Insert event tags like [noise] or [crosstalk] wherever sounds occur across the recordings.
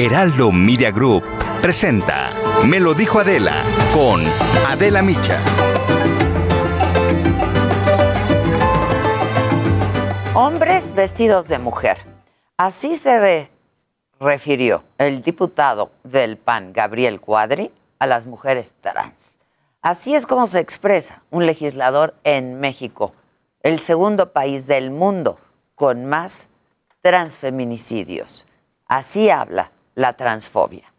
Heraldo Media Group presenta Me lo dijo Adela con Adela Micha. Hombres vestidos de mujer. Así se re- refirió el diputado del PAN, Gabriel Cuadri, a las mujeres trans. Así es como se expresa un legislador en México, el segundo país del mundo con más transfeminicidios. Así habla la transfobia.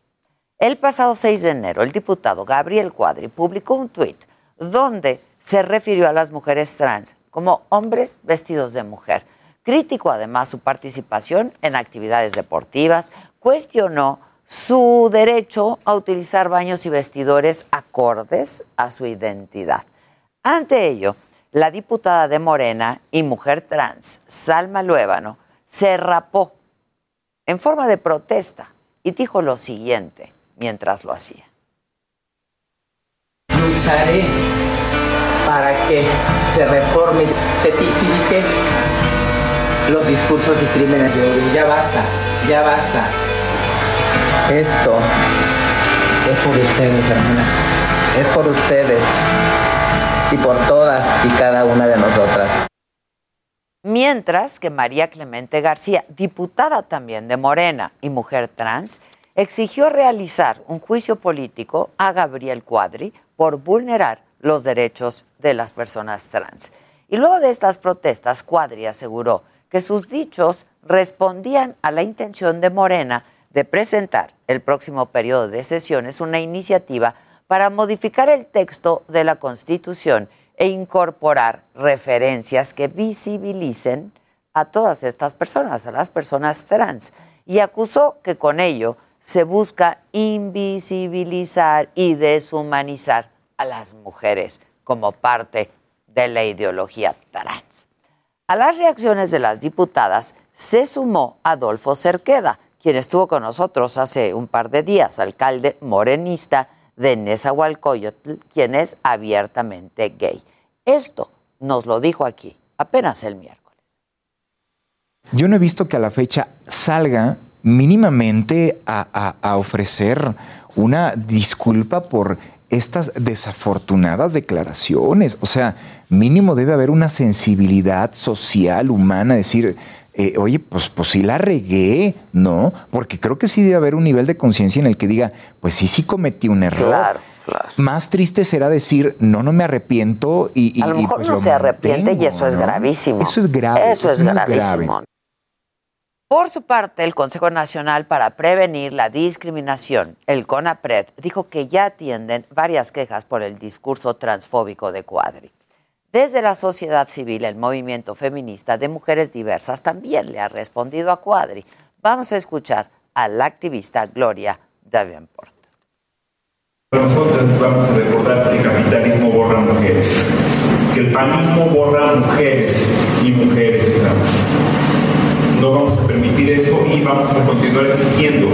El pasado 6 de enero, el diputado Gabriel Cuadri publicó un tuit donde se refirió a las mujeres trans como hombres vestidos de mujer. Criticó además su participación en actividades deportivas, cuestionó su derecho a utilizar baños y vestidores acordes a su identidad. Ante ello, la diputada de Morena y mujer trans, Salma Luébano, se rapó en forma de protesta y dijo lo siguiente mientras lo hacía. lucharé para que se reforme se tipifique los discursos y crímenes de odio. Ya basta, ya basta. Esto es por ustedes, hermana. Es por ustedes y por todas y cada una de nosotras. Mientras que María Clemente García, diputada también de Morena y mujer trans, exigió realizar un juicio político a Gabriel Cuadri por vulnerar los derechos de las personas trans. Y luego de estas protestas, Cuadri aseguró que sus dichos respondían a la intención de Morena de presentar el próximo periodo de sesiones una iniciativa para modificar el texto de la Constitución e incorporar referencias que visibilicen a todas estas personas, a las personas trans, y acusó que con ello se busca invisibilizar y deshumanizar a las mujeres como parte de la ideología trans. A las reacciones de las diputadas se sumó Adolfo Cerqueda, quien estuvo con nosotros hace un par de días, alcalde morenista de Nezahualcóyotl, quien es abiertamente gay. Esto nos lo dijo aquí apenas el miércoles. Yo no he visto que a la fecha salga mínimamente a, ofrecer una disculpa por estas desafortunadas declaraciones. O sea, mínimo debe haber una sensibilidad social, humana, decir, eh, oye, pues, pues sí la regué, ¿no? Porque creo que sí debe haber un nivel de conciencia en el que diga, pues sí, sí cometí un error. Claro, claro. Más triste será decir, no, no me arrepiento y... y- A lo y, mejor pues, no lo se arrepiente y eso es gravísimo. Eso es grave. Eso es, muy gravísimo. grave. Por su parte, el Consejo Nacional para Prevenir la Discriminación, el CONAPRED, dijo que ya atienden varias quejas por el discurso transfóbico de Cuadri. Desde la sociedad civil, el movimiento feminista de mujeres diversas también le ha respondido a Cuadri. Vamos a escuchar a la activista Gloria Davenport. Nosotros vamos a recordar que el capitalismo borra mujeres, que el panismo borra mujeres y mujeres trans. No vamos a permitir eso y vamos a continuar exigiendo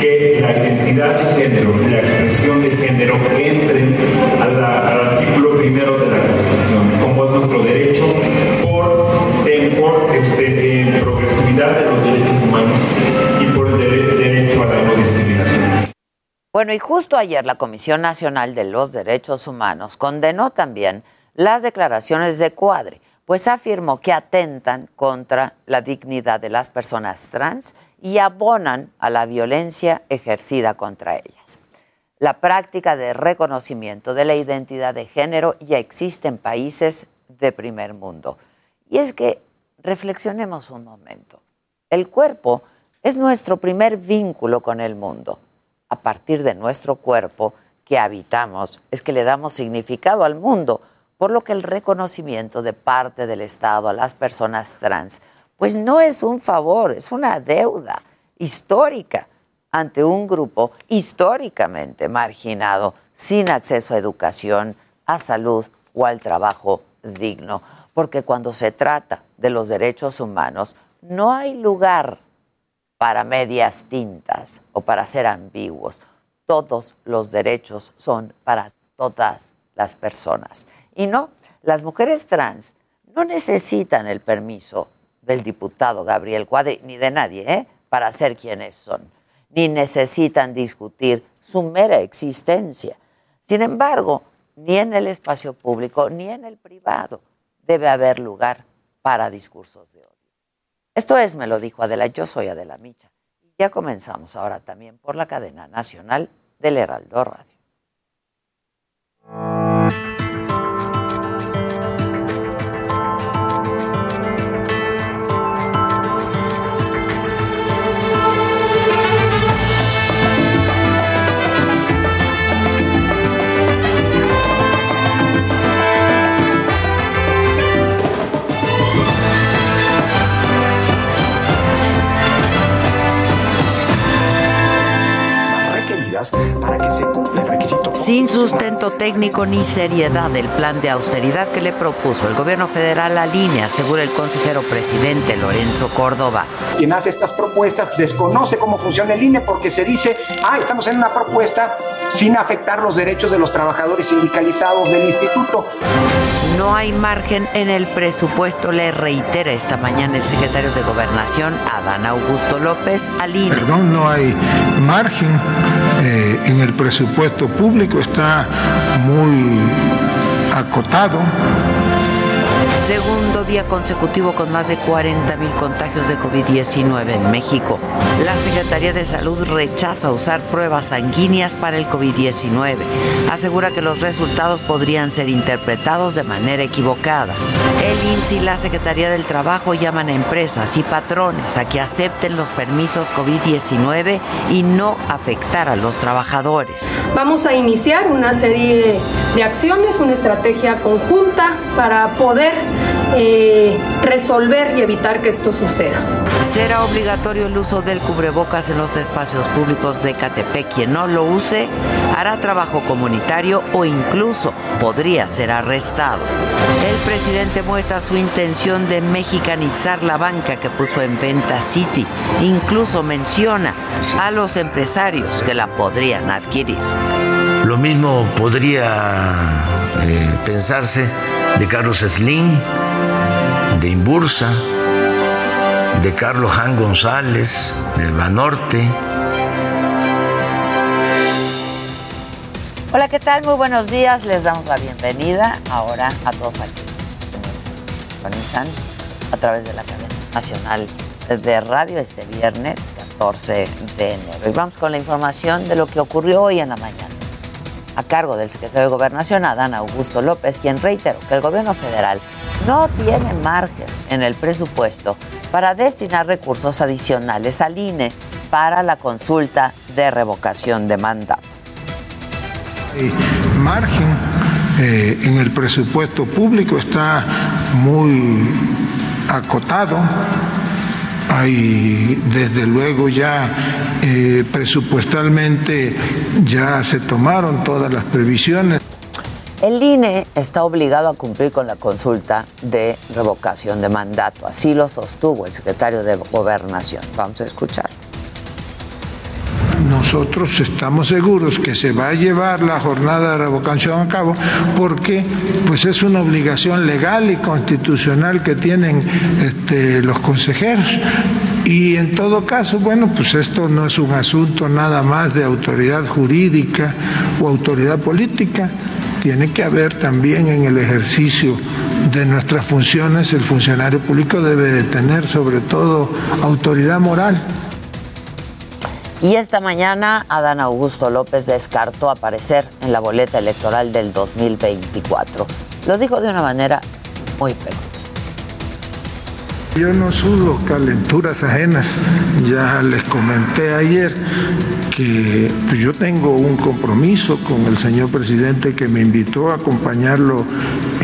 que la identidad de género y la expresión de género entren al artículo primero de la Bueno, y justo ayer la Comisión Nacional de los Derechos Humanos condenó también las declaraciones de Cuadri, pues afirmó que atentan contra la dignidad de las personas trans y abonan a la violencia ejercida contra ellas. La práctica de reconocimiento de la identidad de género ya existe en países de primer mundo. Y es que reflexionemos un momento. El cuerpo es nuestro primer vínculo con el mundo. A partir de nuestro cuerpo que habitamos es que le damos significado al mundo. por lo que el reconocimiento de parte del Estado a las personas trans, pues no es un favor, es una deuda histórica ante un grupo históricamente marginado, sin acceso a educación, a salud o al trabajo digno. Porque cuando se trata de los derechos humanos, no hay lugar para medias tintas o para ser ambiguos. Todos los derechos son para todas las personas. Y no, las mujeres trans no necesitan el permiso del diputado Gabriel Cuadri, ni de nadie, ¿eh? para ser quienes son, ni necesitan discutir su mera existencia. Sin embargo, ni en el espacio público ni en el privado debe haber lugar para discursos de odio. Esto es, me lo dijo Adela, yo soy Adela Micha. Y ya comenzamos ahora también por la cadena nacional del Heraldo Radio. Sin sustento técnico ni seriedad del plan de austeridad que le propuso el gobierno federal a línea, asegura el consejero presidente Lorenzo Córdoba. Quien hace estas propuestas desconoce cómo funciona el INE porque se dice, ah, estamos en una propuesta sin afectar los derechos de los trabajadores sindicalizados del instituto. No hay margen en el presupuesto, le reitera esta mañana el secretario de Gobernación, Adán Augusto López, al INE. Perdón, no hay margen eh, en el presupuesto público, está muy acotado. Día consecutivo con más de 40 mil contagios de COVID-19 en México. La Secretaría de Salud rechaza usar pruebas sanguíneas para el COVID-19. Asegura que los resultados podrían ser interpretados de manera equivocada. El IMSS y la Secretaría del Trabajo llaman a empresas y patrones a que acepten los permisos COVID-19 y no afectar a los trabajadores. Vamos a iniciar una serie de acciones, una estrategia conjunta para poder eh, resolver y evitar que esto suceda. Será obligatorio el uso del cubrebocas en los espacios públicos de Catepec. Quien no lo use hará trabajo comunitario o incluso podría ser arrestado. El presidente muestra su intención de mexicanizar la banca que puso en venta City. Incluso menciona a los empresarios que la podrían adquirir. Lo mismo podría eh, pensarse de Carlos Slim, de Imbursa, de Carlos Jan González, de Banorte. Hola, ¿qué tal? Muy buenos días. Les damos la bienvenida ahora a todos aquí. Sintonizan a través de la cadena nacional de radio este viernes 14 de enero. Y vamos con la información de lo que ocurrió hoy en la mañana a cargo del secretario de Gobernación, Adán Augusto López, quien reiteró que el gobierno federal no tiene margen en el presupuesto para destinar recursos adicionales al INE para la consulta de revocación de mandato. Margen eh, en el presupuesto público, está muy acotado hay desde luego ya eh, presupuestalmente ya se tomaron todas las previsiones. El INE está obligado a cumplir con la consulta de revocación de mandato. Así lo sostuvo el secretario de Gobernación. Vamos a escuchar nosotros estamos seguros que se va a llevar la jornada de revocación a cabo porque pues es una obligación legal y constitucional que tienen este, los consejeros. Y en todo caso, bueno, pues esto no es un asunto nada más de autoridad jurídica o autoridad política. Tiene que haber también en el ejercicio de nuestras funciones, el funcionario público debe de tener sobre todo autoridad moral. Y esta mañana Adán Augusto López descartó aparecer en la boleta electoral del 2024. Lo dijo de una manera muy peculiar. Yo no sudo calenturas ajenas. Ya les comenté ayer que pues, yo tengo un compromiso con el señor presidente que me invitó a acompañarlo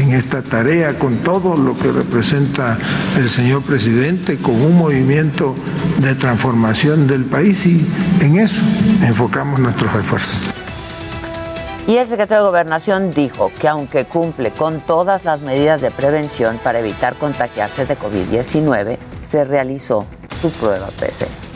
en esta tarea con todo lo que representa el señor presidente, con un movimiento de transformación del país y en eso enfocamos nuestros esfuerzos. Y el secretario de Gobernación dijo que aunque cumple con todas las medidas de prevención para evitar contagiarse de COVID-19, se realizó su prueba PCR.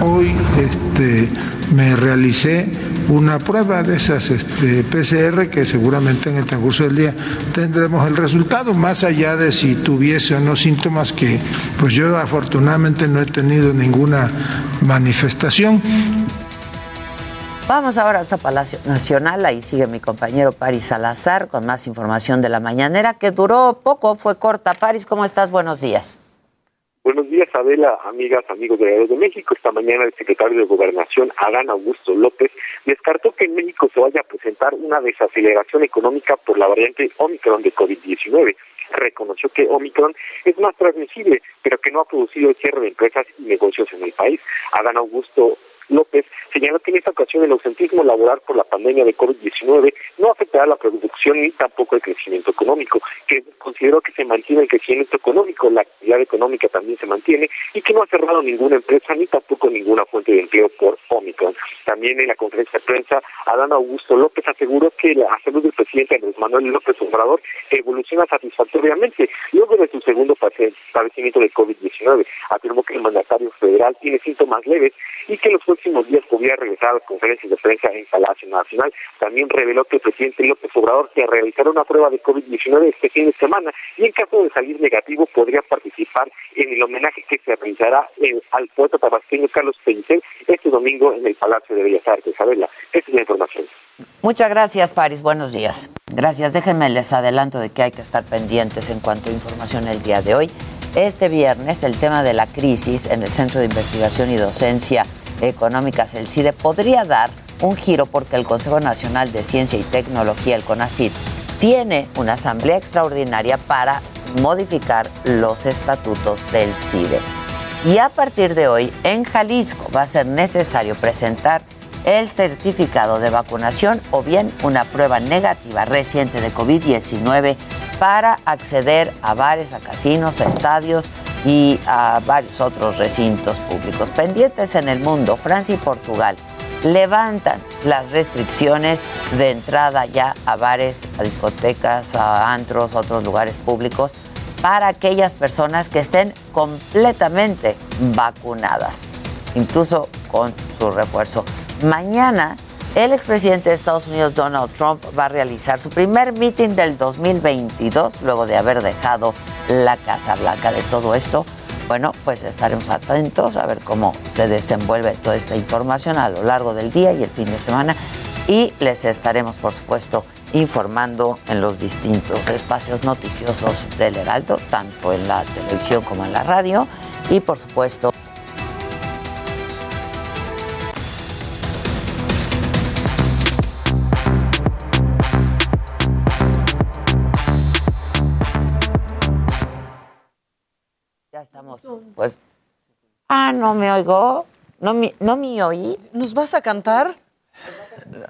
Hoy este, me realicé una prueba de esas este, PCR que seguramente en el transcurso del día tendremos el resultado, más allá de si tuviese o no síntomas que pues yo afortunadamente no he tenido ninguna manifestación. Vamos ahora hasta Palacio Nacional, ahí sigue mi compañero Paris Salazar con más información de la mañanera que duró poco, fue corta. Paris, ¿cómo estás? Buenos días. Buenos días, Adela, amigas, amigos de de México. Esta mañana el secretario de Gobernación, Adán Augusto López, descartó que en México se vaya a presentar una desaceleración económica por la variante Omicron de COVID-19 reconoció que Omicron es más transmisible, pero que no ha producido el cierre de empresas y negocios en el país. Adán Augusto López señaló que en esta ocasión el ausentismo laboral por la pandemia de COVID-19 no afectará la producción ni tampoco el crecimiento económico, que consideró que se mantiene el crecimiento económico, la actividad económica también se mantiene y que no ha cerrado ninguna empresa ni tampoco ninguna fuente de empleo por Omicron. También en la conferencia de prensa, Adán Augusto López aseguró que la salud del presidente Andrés Manuel López Obrador evoluciona satisfactoriamente luego de su segundo padecimiento de COVID-19. Afirmó que el mandatario federal tiene síntomas leves y que los próximos días podría regresar a las conferencias de prensa en Palacio Nacional. También reveló que el presidente López Obrador que realizará una prueba de COVID-19 este fin de semana y en caso de salir negativo podría participar en el homenaje que se realizará al poeta tabasqueño Carlos Pellicer este domingo en el Palacio de Bellas Artes. Isabela, esta es la información. Muchas gracias, Paris. Buenos días. Gracias. Déjenme les adelanto de que hay que estar pendientes en cuanto a información el día de hoy. Este viernes el tema de la crisis en el Centro de Investigación y Docencia Económicas, el CIDE, podría dar un giro porque el Consejo Nacional de Ciencia y Tecnología, el CONACID, tiene una asamblea extraordinaria para modificar los estatutos del CIDE. Y a partir de hoy, en Jalisco va a ser necesario presentar el certificado de vacunación o bien una prueba negativa reciente de COVID-19 para acceder a bares, a casinos, a estadios y a varios otros recintos públicos. Pendientes en el mundo, Francia y Portugal levantan las restricciones de entrada ya a bares, a discotecas, a antros, a otros lugares públicos para aquellas personas que estén completamente vacunadas, incluso con su refuerzo. Mañana el expresidente de Estados Unidos, Donald Trump, va a realizar su primer meeting del 2022, luego de haber dejado la Casa Blanca de todo esto. Bueno, pues estaremos atentos a ver cómo se desenvuelve toda esta información a lo largo del día y el fin de semana. Y les estaremos, por supuesto, informando en los distintos espacios noticiosos del Heraldo, tanto en la televisión como en la radio. Y, por supuesto, Ah, no me oigo. No me, no me oí. ¿Nos vas a cantar?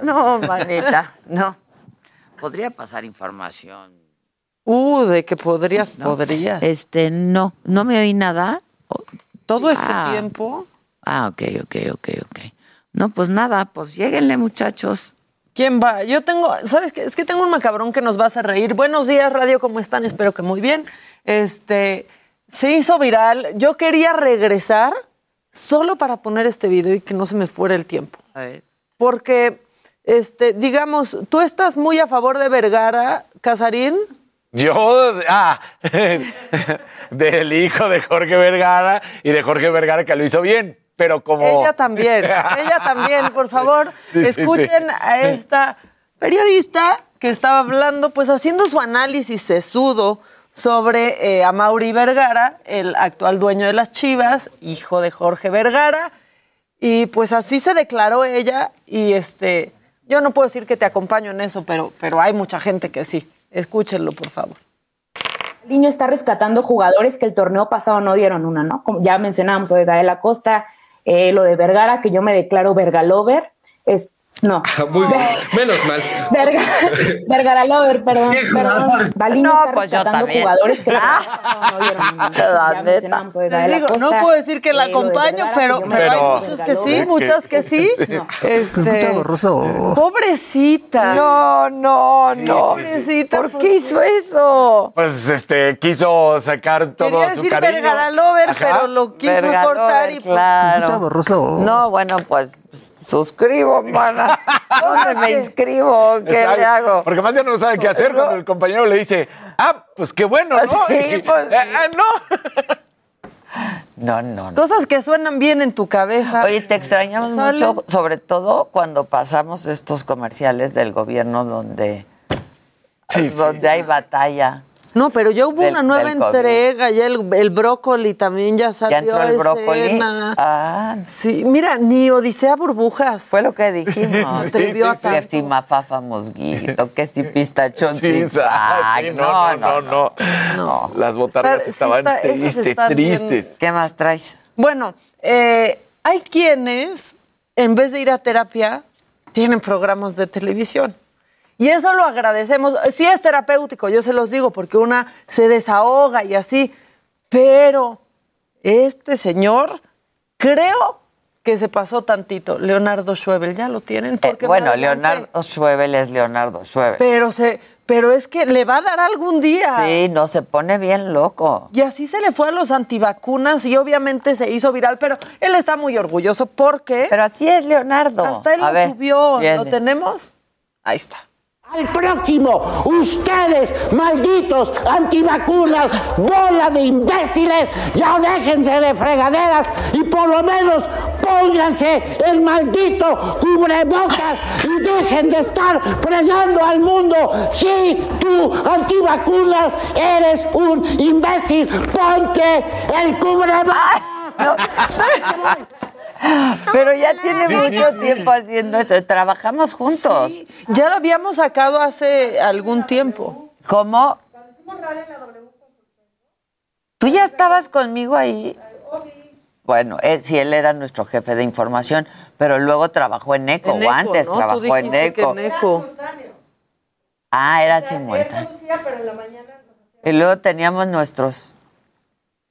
No, manita, no. Podría pasar información. Uh, de que podrías, podrías. Este, no, no me oí nada. Todo este Ah. tiempo. Ah, ok, ok, ok, ok. No, pues nada, pues lléguenle, muchachos. ¿Quién va? Yo tengo, ¿sabes qué? Es que tengo un macabrón que nos va a hacer reír. Buenos días, radio, ¿cómo están? Espero que muy bien. Este, se hizo viral. Yo quería regresar solo para poner este video y que no se me fuera el tiempo. A ver. Porque, este, digamos, tú estás muy a favor de Vergara, Casarín. Yo, ah, [laughs] del hijo de Jorge Vergara y de Jorge Vergara que lo hizo bien, pero como... Ella también, [laughs] ella también, por favor, Sí, sí, sí. escuchen a esta periodista que estaba hablando, pues haciendo su análisis sesudo sobre eh, a Mauri Vergara, el actual dueño de las Chivas, hijo de Jorge Vergara, y pues así se declaró ella, y este, yo no puedo decir que te acompaño en eso, pero, pero hay mucha gente que sí. Escúchenlo, por favor. Niño está rescatando jugadores que el torneo pasado no dieron una, ¿no? Como ya mencionábamos lo de Gael Acosta, eh, lo de Vergara, que yo me declaro Vergalover. Es, No. [laughs] Ah, Muy bien, menos mal. Verga, Vergara Lover, perdón, perdón. Baliño No, está pues yo también. jugadores que [laughs] no pues, no Costa, puedo decir que la acompaño, Vergara, pero, pero hay muchos que sí, muchas que sí. [laughs] Este, pobrecita. No, no, no. Pobrecita. ¿Por qué hizo eso? Pues este, quiso sacar todo Quería su decir cariño. Vergara Lover, Ajá. pero lo quiso Verga cortar Lover, y pues, claro. No, bueno, pues suscribo, mana. [laughs] ¿Dónde me inscribo? ¿Qué Exacto. le hago? Porque más ya no sabe qué hacer cuando el compañero le dice, ah, pues qué bueno, ¿no? [laughs] Sí, Y- pues, sí. "Ah, no. No, no, no. Cosas que suenan bien en tu cabeza. Oye, te extrañamos Sale. mucho, sobre todo cuando pasamos estos comerciales del gobierno donde, donde hay batalla. No, pero ya hubo Del- una nueva entrega, ya el, el brócoli también ya salió entró a el brócoli? escena. Ah. Sí, mira, ni Odisea Burbujas. Fue lo que dijimos. [laughs] A Que tanto. si mafafa mosguito, que si pistachón Sí, sí, no, no, no, no, Las botargas Está- sí estaban está- tristes, están bien. tristes. ¿Qué más traes? Bueno, eh, hay quienes, en vez de ir a terapia, tienen programas de televisión. Y eso lo agradecemos. Sí es terapéutico, yo se los digo, porque una se desahoga y así. Pero este señor, creo que se pasó tantito. Leonardo Schwebel, ya lo tienen. Eh, Porque bueno, más adelante- Leonardo Schwebel es Leonardo Schwebel. Pero, se, pero es que le va a dar algún día. Sí, no, se pone bien loco. Y así se le fue a los antivacunas y obviamente se hizo viral, pero él está muy orgulloso porque... Pero así es Leonardo. Hasta él A lo ver, subió. viene. ¿Lo tenemos? Ahí está. Al próximo, ustedes, malditos antivacunas, bola de imbéciles, ya déjense de fregaderas y por lo menos pónganse el maldito cubrebocas y dejen de estar fregando al mundo. Si tú, antivacunas, eres un imbécil, ponte el cubrebocas. [laughs] [laughs] Pero ya tiene Sí, mucho sí, sí. tiempo haciendo esto. Trabajamos juntos. Ya lo habíamos sacado hace algún tiempo. ¿Cómo? ¿Tú ya estabas conmigo ahí? Bueno, él, sí, él era nuestro jefe de información, pero luego trabajó en ECO, En o Eco, antes ¿no? Tú trabajó en ECO. en Eco. Ah, era simultáneo. Y luego teníamos nuestros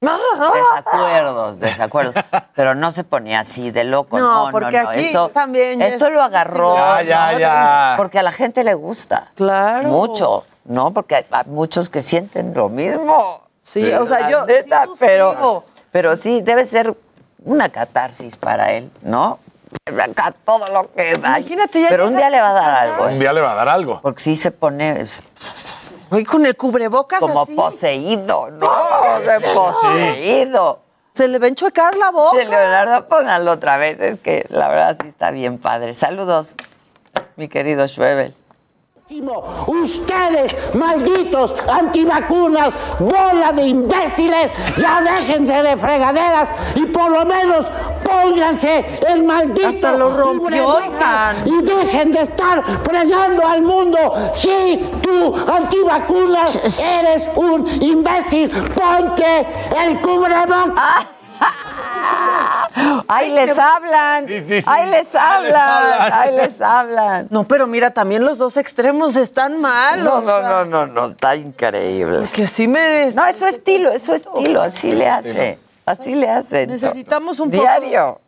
[laughs] desacuerdos, desacuerdos. Pero no se ponía así de loco. No, No, no, porque no. aquí Esto, también esto es- lo agarró. Ya, ya, ¿no? ya. Porque a la gente le gusta. Claro. Mucho, ¿no? Porque hay, hay muchos que sienten lo mismo. Sí, o sea, yo neta, sí pero, pero sí, debe ser una catarsis para él, ¿no? Acá todo lo que da. Imagínate, ya Pero un día le va a dar algo. Un día le va a dar algo. Porque sí se pone Oye, con el cubrebocas como así. poseído, ¿no? De poseído. Se le va a enchuecar la boca. Sí, Leonardo, póngalo otra vez. Es que la verdad sí está bien padre. Saludos, mi querido Schwebel. Ustedes, malditos antivacunas, bola de imbéciles, ya déjense de fregaderas y por lo menos pónganse el maldito Hasta lo rompió, y dejen de estar fregando al mundo. Si tú, antivacunas, eres un imbécil, ponte el cubrebocas. [laughs] ¡Ay, les hablan! Sí, sí, sí. ¡Ay, les les hablan! ¡Ay, les hablan! [laughs] No, pero mira, también los dos extremos están mal. No, no, no, no, no, está increíble. Que sí me... No, es su estilo, es su estilo, así le hace. Así le hace. Necesitamos un poco- Diario.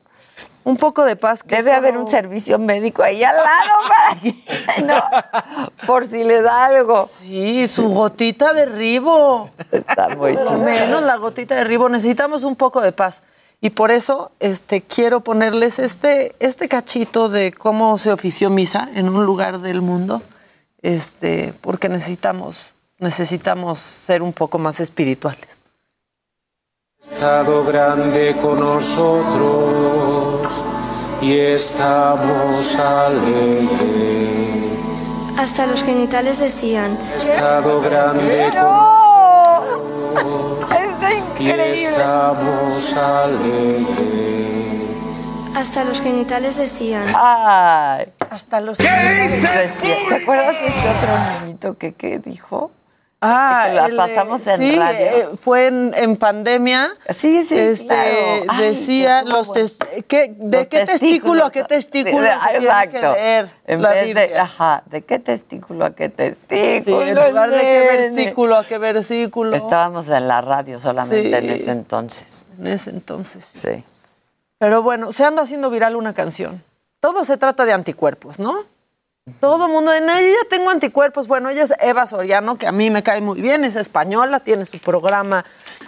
Un poco de paz. que Debe haber un servicio médico ahí al lado [laughs] para que, no, por si le da algo. Sí, su gotita de ribo. Está muy chistoso. menos la gotita de ribo. Necesitamos un poco de paz. Y por eso este, quiero ponerles este, este cachito de cómo se ofició misa en un lugar del mundo, este, porque necesitamos, necesitamos ser un poco más espirituales. Estado grande con nosotros y estamos alegres. Hasta los genitales decían. Estado grande con ¡No! nosotros ¡Está y estamos alegres. Hasta los genitales decían. ¡Ay! Hasta los ¿Te acuerdas de este otro niñito que, que dijo? Ah, [laughs] la el, pasamos en sí, radio. eh, fue en, en pandemia. Sí, sí, este, claro. Ay, decía los tes- ¿qué- ¿de Los qué testículo a qué testículo se tiene que exacto. leer En la vez de, ajá, ¿de qué testículo a qué Sí, testículo? en lugar de qué versículo a qué versículo. Estábamos en la radio solamente Sí. en ese entonces. En ese entonces. Sí. Pero bueno, se anda haciendo viral una canción. Todo se trata de anticuerpos, ¿no? Todo el mundo, en ella ya tengo anticuerpos. Bueno, ella es Eva Soriano, que a mí me cae muy bien, es española, tiene su programa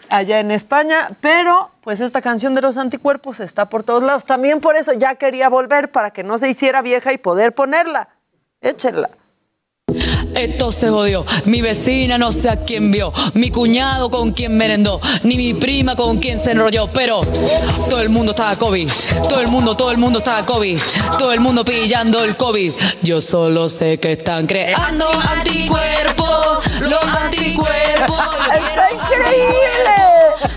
allá en España, pero pues esta canción de los anticuerpos está por todos lados. También por eso ya quería volver para que no se hiciera vieja y poder ponerla. Échenla. Esto se jodió. Mi vecina no sé a quién vio. Mi cuñado con quien merendó. Ni mi prima con quien se enrolló. Pero todo el mundo estaba COVID. Todo el mundo, todo el mundo estaba COVID. Todo el mundo pillando el COVID. Yo solo sé que están creando anticuerpos. Los anticuerpos. ¡Está increíble!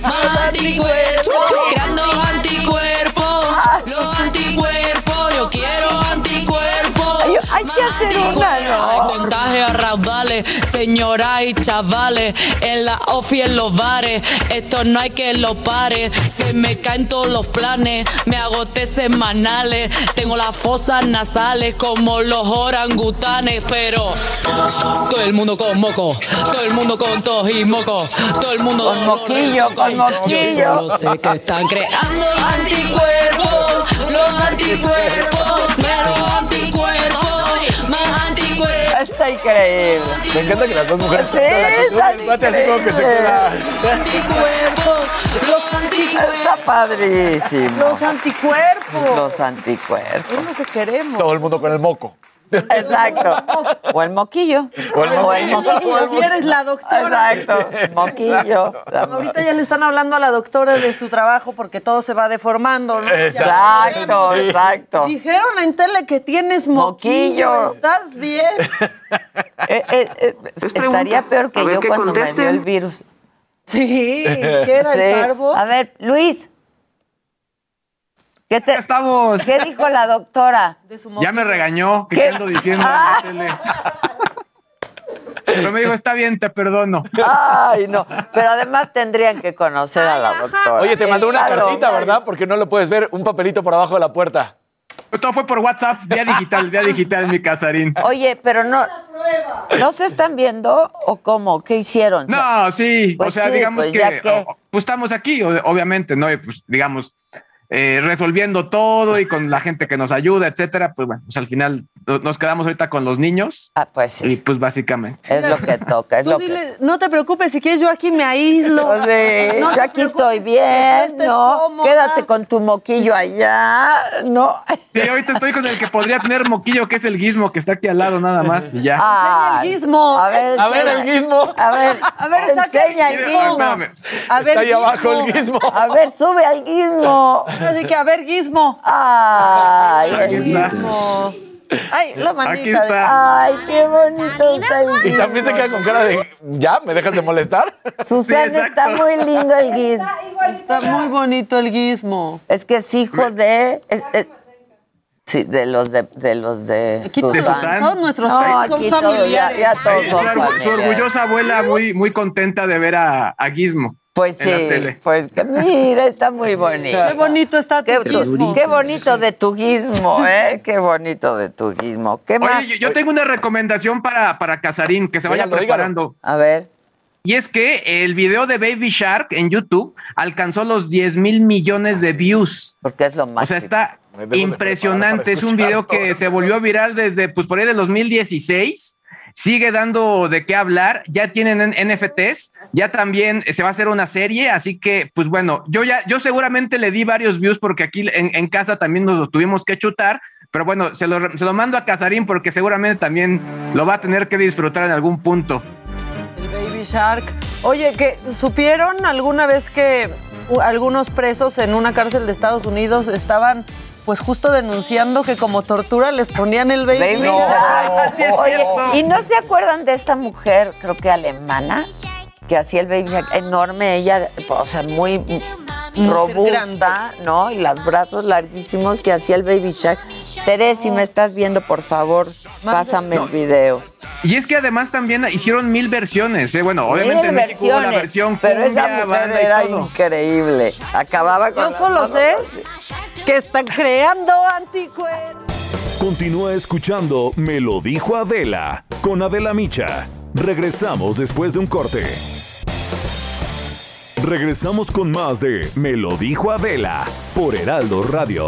Más anticuerpos. Creando anticuerpos. Los anticuerpos. Yo quiero anticuerpos. Hay, que hacer una, ¿no? Contagio a raudales, señoras y chavales, en la ofi en los bares, esto no hay que lo pare, se me caen todos los planes, me agoté semanales, tengo las fosas nasales como los orangutanes, pero todo el mundo con moco, todo el mundo con tos y moco, todo el mundo Con moquillo, con moquillo. Yo solo sé que están creando anticuerpos, los anticuerpos, más anticuerpos. Está increíble. Me encanta que las dos mujeres Sí, cantan la canción está del empate así como que se increíble. queda. Anticuerpos, los anticuerpos. Está padrísimo. Los anticuerpos. Los anticuerpos. Es lo que queremos. Todo el mundo con el moco. Exacto. O el moquillo. O el O el moquillo. Si eres la doctora. Exacto. Moquillo. Ahorita ya le están hablando a la doctora de su trabajo porque todo se va deformando, ¿no? Exacto, exacto. Dijeron en tele que tienes moquillo. Moquillo. ¿Estás bien? [laughs] Eh, eh, eh, estaría peor que yo que cuando me dio el virus. Sí. ¿Qué era Sí. el parvo? A ver, Luis. ¿Qué, te, estamos. ¿Qué dijo la doctora? De su Ya me regañó, que ¿Qué? qué ando diciendo en Ah. la tele. Pero me dijo, está bien, te perdono. Ay, no. Pero además tendrían que conocer a la doctora. Oye, te mandó una Claro. cartita, ¿verdad? Porque no lo puedes ver. Un papelito por abajo de la puerta. Todo fue por WhatsApp, vía digital, vía digital, mi casarín. Oye, pero no. ¿No se están viendo o cómo? ¿Qué hicieron? No, sí, Pues o sea, sí, digamos pues que, pues estamos aquí, obviamente, ¿no? Y pues, digamos, eh, resolviendo todo y con la gente que nos ayuda, etcétera, pues bueno, pues al final no- nos quedamos ahorita con los niños. Ah, pues sí. Y pues básicamente. Es lo que toca, es Tú lo que dile, no te preocupes, si quieres yo aquí me aíslo. [laughs] Sí, No yo aquí estoy bien, ¿no? cómoda. Quédate con tu moquillo allá, ¿no? Sí, ahorita estoy con el que podría tener moquillo, que es el guismo, que está aquí al lado nada más y ya. Ah, el guismo. A ver, A ver, el guismo. A ver, A ver, enseña el guismo. A ver, Está ahí abajo el guismo. A ver, sube al guismo. [laughs] Así que, a ver, guismo. Ay, Aquí el está. guismo. Ay, la manita. Aquí está. Ay, qué bonito está el Y también se queda con cara de. ¿Ya? ¿Me dejas de molestar? Susana, Sí, está muy lindo el guismo. Está muy bonito el guismo. Es que es hijo de... es- es- sí, de los de, de los de Aquí todos- Susana. todos nuestros No, son aquí todos, ya, todos Su, son orgu- su familiares. orgullosa abuela muy, muy contenta de ver a, a Gizmo. Pues en la sí, tele. pues que mira, está muy bonito. Qué bonito está tu Qué, guismo. qué bonito de tu guismo, ¿eh? Qué bonito de tu guismo. ¿Qué más? Oye, yo, yo tengo una recomendación para, para Casarín, que se vaya Dígalo, preparando. A ver. Y es que el video de Baby Shark en YouTube alcanzó los 10 mil millones de views. Porque es lo más. O sea, está impresionante. Es un video que se volvió viral desde pues por ahí del 2016. Sigue dando de qué hablar. Ya tienen en- NFTs. Ya también se va a hacer una serie. Así que, pues bueno, yo ya, yo seguramente le di varios views porque aquí en, casa también nos lo tuvimos que chutar. Pero bueno, se lo, se lo mando a Casarín porque seguramente también lo va a tener que disfrutar en algún punto. El Baby Shark. Oye, que ¿supieron alguna vez que algunos presos en una cárcel de Estados Unidos estaban pues justo denunciando que como tortura les ponían el Baby, Baby es Oye. ¿y no se acuerdan de esta mujer, creo que alemana, que hacía el baby enorme, ella, o sea, muy robusta, ¿no? Y los brazos larguísimos que hacía el baby shark. Teresa, si me estás viendo, por favor, pásame el video. Y es que además también hicieron mil versiones, ¿eh? Bueno, obviamente Mil en México hubo la versiones, versión pero esa mujer era increíble. Acababa con Yo las solo manos sé que están creando anticuerpos. Continúa escuchando Me lo dijo Adela con Adela Micha. Regresamos después de un corte. Regresamos con más de Me lo dijo Adela por Heraldo Radio.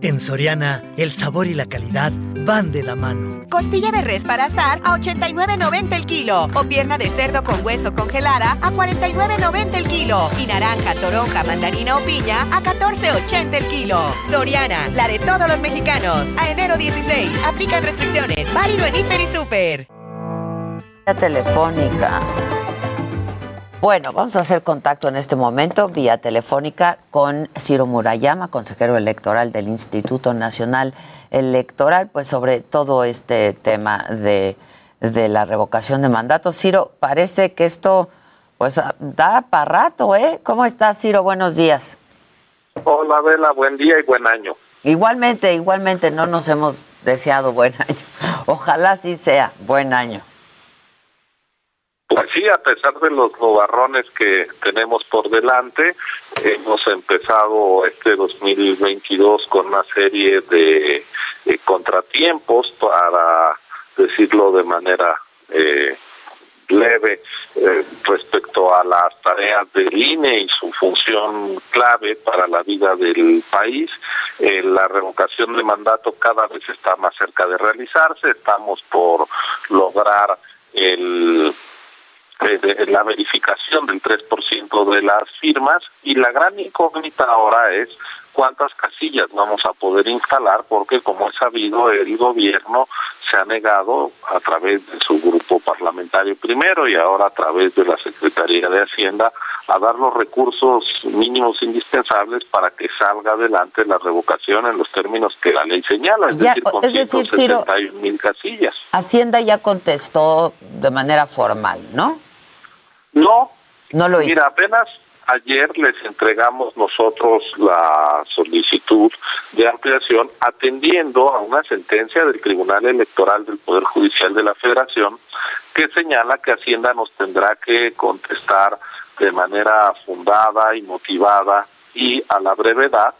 En Soriana, el sabor y la calidad van de la mano. Costilla de res para asar a 89.90 el kilo. O pierna de cerdo con hueso congelada a 49.90 el kilo. Y naranja, toronja, mandarina o piña a 14.80 el kilo. Soriana, la de todos los mexicanos. A enero 16. Aplican restricciones. Válido en Hiper y Super. Vía telefónica. Bueno, vamos a hacer contacto en este momento vía telefónica con Ciro Murayama, consejero electoral del Instituto Nacional Electoral, pues sobre todo este tema de, de la revocación de mandatos. Ciro, parece que esto pues da para rato, ¿eh? ¿Cómo estás, Ciro? Buenos días. Hola, Vela, buen día y buen año. Igualmente, igualmente, no nos hemos deseado buen año. [laughs] Ojalá sí sea buen año. A pesar de los nubarrones que tenemos por delante, hemos empezado este 2022 con una serie de, contratiempos, para decirlo de manera eh, leve, eh, respecto a las tareas del INE y su función clave para la vida del país. Eh, la revocación de mandato cada vez está más cerca de realizarse, estamos por lograr el eh, de la verificación del 3% de las firmas y la gran incógnita ahora es cuántas casillas vamos a poder instalar porque como es sabido el gobierno se ha negado a través de su grupo parlamentario primero y ahora a través de la Secretaría de Hacienda a dar los recursos mínimos indispensables para que salga adelante la revocación en los términos que la ley señala, es Ya, decir, con es decir, Ciro- 171 mil casillas. Hacienda ya contestó de manera formal, ¿no? No. No lo hizo. Mira, apenas ayer les entregamos nosotros la solicitud de ampliación atendiendo a una sentencia del Tribunal Electoral del Poder Judicial de la Federación que señala que Hacienda nos tendrá que contestar de manera fundada y motivada y a la brevedad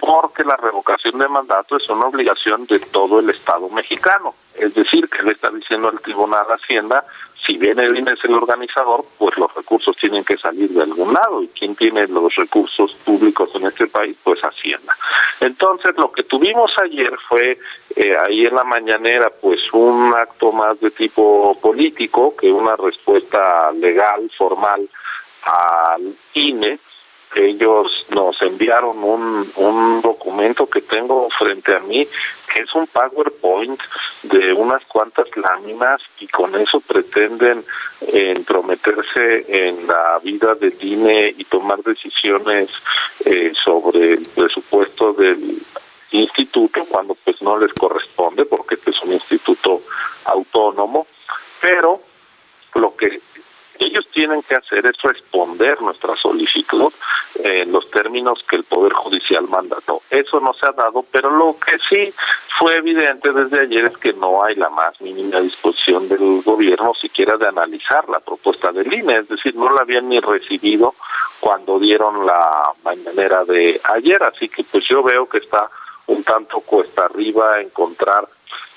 porque la revocación de mandato es una obligación de todo el Estado mexicano. Es decir, que le está diciendo al Tribunal de Hacienda, si bien el INE es el organizador, pues los recursos tienen que salir de algún lado. ¿Y quién tiene los recursos públicos en este país? Pues Hacienda. Entonces, lo que tuvimos ayer fue, eh, ahí en la mañanera, pues un acto más de tipo político que una respuesta legal, formal al INE, ellos nos enviaron un, un documento que tengo frente a mí, que es un PowerPoint de unas cuantas láminas y con eso pretenden eh, entrometerse en la vida del INE y tomar decisiones eh, sobre el presupuesto del instituto cuando pues no les corresponde porque este es un instituto autónomo, pero lo que tienen que hacer es responder nuestra solicitud en los términos que el Poder Judicial mandató. Eso no se ha dado, pero lo que sí fue evidente desde ayer es que no hay la más mínima disposición del gobierno siquiera de analizar la propuesta del INE, es decir, no la habían ni recibido cuando dieron la mañanera de ayer, así que pues yo veo que está un tanto cuesta arriba encontrar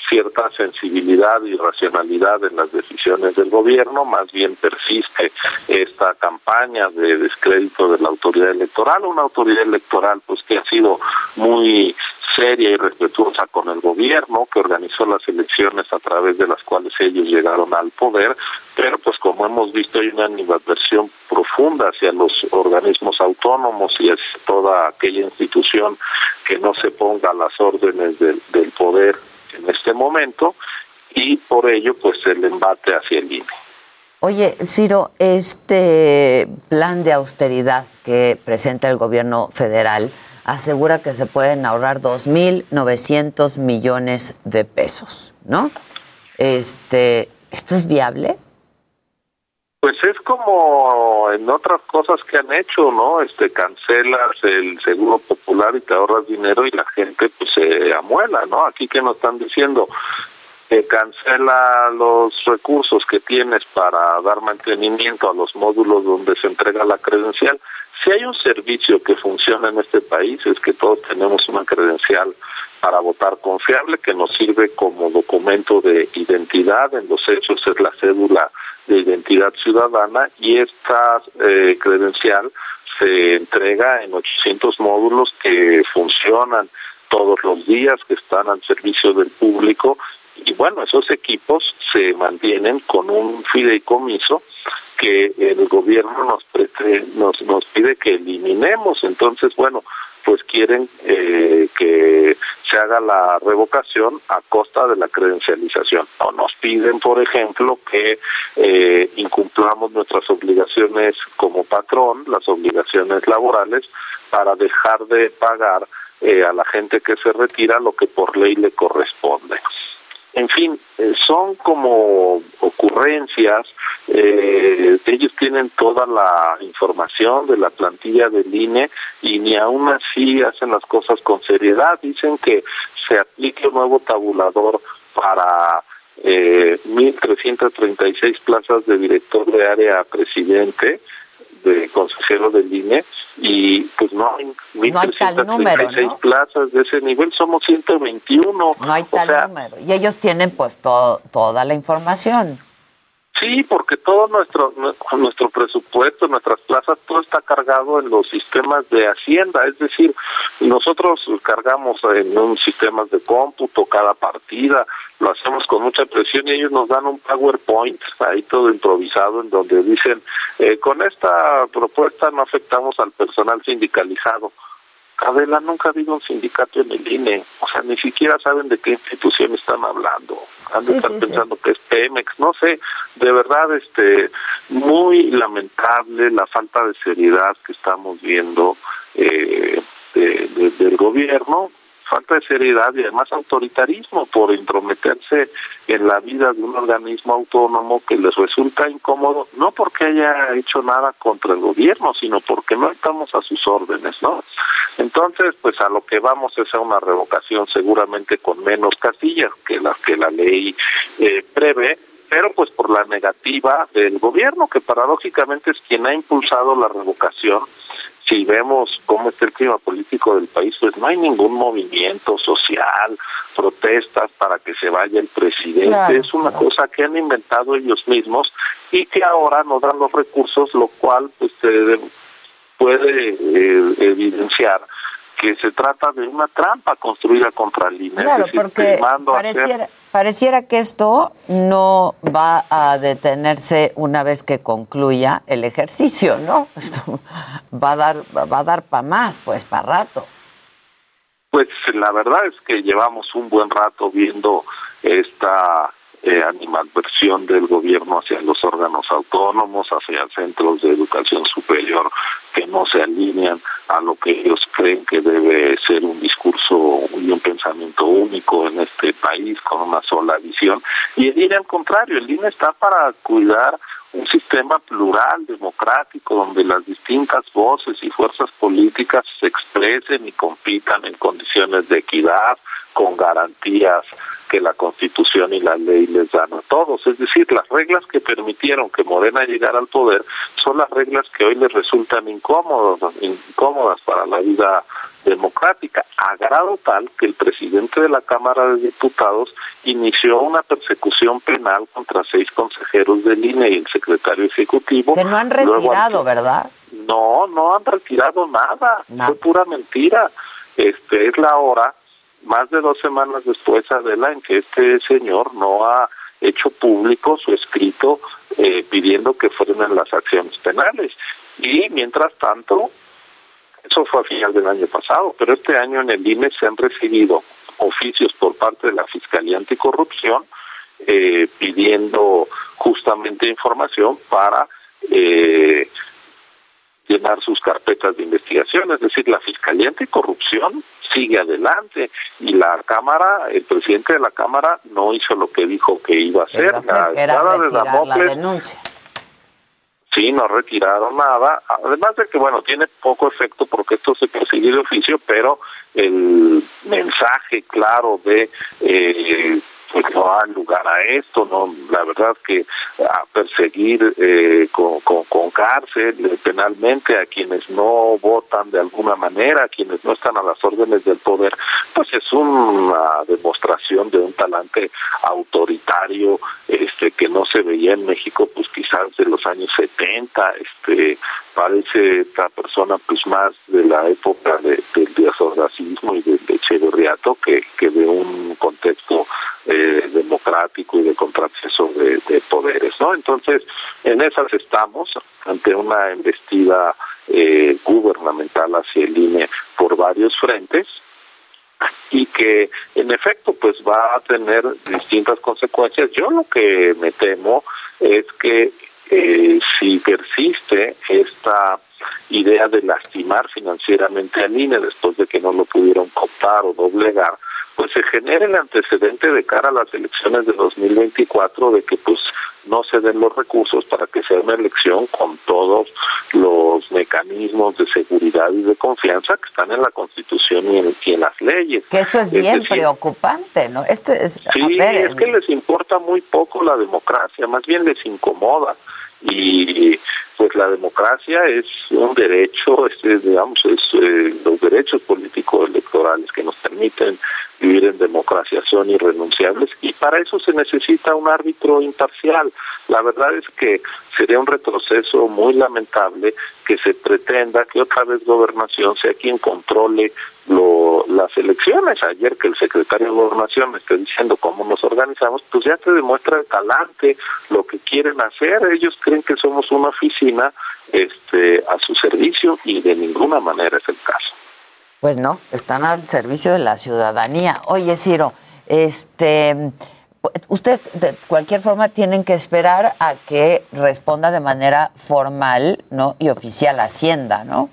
cierta sensibilidad y racionalidad en las decisiones del gobierno, más bien persiste esta campaña de descrédito de la autoridad electoral, una autoridad electoral pues que ha sido muy seria y respetuosa con el gobierno, que organizó las elecciones a través de las cuales ellos llegaron al poder, pero pues como hemos visto hay una animadversión profunda hacia los organismos autónomos y hacia toda aquella institución que no se ponga a las órdenes del, del poder en este momento y por ello pues el embate hacia el INE. Oye, Ciro, este plan de austeridad que presenta el gobierno federal asegura que se pueden ahorrar 2.900 millones de pesos, ¿no? Este, ¿Esto es viable? Pues es como en otras cosas que han hecho, ¿no? Este cancelas el seguro popular y te ahorras dinero y la gente pues se amuela, ¿no? Aquí que nos están diciendo que cancela los recursos que tienes para dar mantenimiento a los módulos donde se entrega la credencial. Si hay un servicio que funciona en este país es que todos tenemos una credencial para votar confiable que nos sirve como documento de identidad, en los hechos es la cédula de identidad ciudadana y esta eh, credencial se entrega en 800 módulos que funcionan todos los días, que están al servicio del público. Y bueno, esos equipos se mantienen con un fideicomiso que el gobierno nos, pide que eliminemos. Entonces, bueno, pues quieren eh, que se haga la revocación a costa de la credencialización. O nos piden, por ejemplo, que eh, incumplamos nuestras obligaciones como patrón, las obligaciones laborales, para dejar de pagar eh, a la gente que se retira lo que por ley le corresponde. En fin, eh, son como ocurrencias, eh, ellos tienen toda la información de la plantilla del INE y ni aún así hacen las cosas con seriedad. Dicen que se aplique un nuevo tabulador para eh, 1.336 plazas de director de área presidente, de consejero del INE, y pues no hay No hay tal número, 1.336 ¿no? plazas de ese nivel, somos 121. No hay tal o sea, número. Y ellos tienen pues todo, toda la información. Sí, porque todo nuestro nuestro presupuesto, nuestras plazas, todo está cargado en los sistemas de Hacienda, es decir, nosotros cargamos en un sistemas de cómputo cada partida, lo hacemos con mucha presión y ellos nos dan un PowerPoint ahí todo improvisado en donde dicen eh, con esta propuesta no afectamos al personal sindicalizado. Adela, nunca ha habido un sindicato en el INE, o sea, ni siquiera saben de qué institución están hablando. Han de Sí, estar sí, sí. pensando que es Pemex, no sé, de verdad, este, muy lamentable la falta de seriedad que estamos viendo eh, de- de- del gobierno, falta de seriedad y además autoritarismo por intrometerse en la vida de un organismo autónomo que les resulta incómodo, no porque haya hecho nada contra el gobierno, sino porque no estamos a sus órdenes, ¿no? Entonces, pues a lo que vamos es a una revocación seguramente con menos casillas que las que la ley eh, prevé, pero pues por la negativa del gobierno, que paradójicamente es quien ha impulsado la revocación. Si vemos cómo está el clima político del país, pues no hay ningún movimiento social, protestas para que se vaya el presidente. Claro, es una cosa que han inventado ellos mismos y que ahora no dan los recursos, lo cual pues te puede eh, evidenciar que se trata de una trampa construida contra el INE. Claro, decir, porque primando a hacer- pareciera, pareciera que esto no va a detenerse una vez que concluya el ejercicio, ¿no? [laughs] Esto va a dar, va a dar para más, pues, para rato. Pues la verdad es que llevamos un buen rato viendo esta eh, animadversión del gobierno hacia los órganos autónomos, hacia centros de educación superior que no se alinean a lo que ellos creen que debe ser un discurso y un pensamiento único en este país con una sola visión. Y el INE al contrario, el INE está para cuidar un sistema plural, democrático, donde las distintas voces y fuerzas políticas se expresen y compitan en condiciones de equidad, con garantías que la Constitución y la ley les dan a todos. Es decir, las reglas que permitieron que Morena llegara al poder son las reglas que hoy les resultan incómodas, incómodas para la vida democrática, a grado tal que el presidente de la Cámara de Diputados inició una persecución penal contra seis consejeros del INE y el secretario ejecutivo. Que no han retirado, ¿verdad? no, no han retirado nada. Fue pura mentira. Este es la hora, más de dos semanas después, Adela, en que este señor no ha hecho público su escrito eh, pidiendo que frenen las acciones penales. Y mientras tanto, eso fue a final del año pasado, pero este año en el INE se han recibido oficios por parte de la Fiscalía Anticorrupción eh, pidiendo justamente información para eh, llenar sus carpetas de investigación, es decir, la Fiscalía Anticorrupción sigue adelante y la Cámara, el presidente de la Cámara no hizo lo que dijo que iba a hacer. La espada de retirar la Damocles denuncia. Sí, no retiraron nada. Además de que, bueno, tiene poco efecto porque esto se persigue de oficio, pero el mensaje claro de eh, pues no da lugar a esto, no, la verdad que a perseguir eh, con, con, cárcel eh, penalmente a quienes no votan de alguna manera, a quienes no están a las órdenes del poder, pues es una demostración de un talante autoritario este que no se veía en México pues quizás de los años 70, este parece esta persona pues más de la época de, del diazordacismo y del Echeverriato que, que de un contexto democrático y de contrapeso de, de, poderes, ¿no? Entonces, en esas estamos ante una embestida eh, gubernamental hacia el INE por varios frentes y que en efecto pues va a tener distintas consecuencias. Yo lo que me temo es que eh, si persiste esta idea de lastimar financieramente al INE después de que no lo pudieron cooptar o doblegar, pues se genera el antecedente de cara a las elecciones de 2024 de que pues no se den los recursos para que sea una elección con todos los mecanismos de seguridad y de confianza que están en la Constitución y en, y en las leyes. Que eso es bien decir, preocupante, ¿no? Esto es, sí, ver, es que les importa muy poco la democracia, más bien les incomoda y pues la democracia es un derecho, es, digamos, es eh, los derechos políticos electorales que nos permiten vivir en democracia son irrenunciables y para eso se necesita un árbitro imparcial. La verdad es que sería un retroceso muy lamentable que se pretenda que otra vez gobernación sea quien controle lo, las elecciones. Ayer que el secretario de gobernación me esté diciendo cómo nos organizamos, pues ya te demuestra el talante, lo que quieren hacer. Ellos creen que somos una oficina este, a su servicio y de ninguna manera es el caso. Pues no, están al servicio de la ciudadanía. Oye, Ciro, este, usted de cualquier forma tienen que esperar a que responda de manera formal, ¿no? Y oficial Hacienda, ¿no?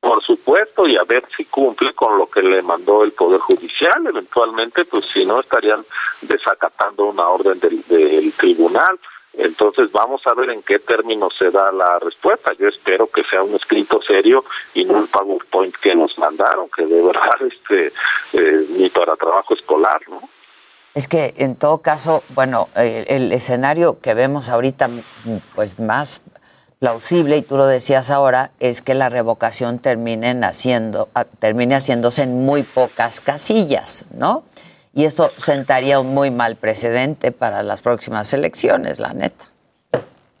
Por supuesto, y a ver si cumple con lo que le mandó el Poder Judicial. Eventualmente, pues si no, estarían desacatando una orden del, del tribunal. Entonces vamos a ver en qué términos se da la respuesta. Yo espero que sea un escrito serio y no un PowerPoint que nos mandaron, que de verdad [laughs] este eh, ni para trabajo escolar, ¿no? Es que en todo caso, bueno, el, el escenario que vemos ahorita, pues más plausible, y tú lo decías ahora, es que la revocación termine haciendo, termine haciéndose en muy pocas casillas, ¿no? Y eso sentaría un muy mal precedente para las próximas elecciones, la neta.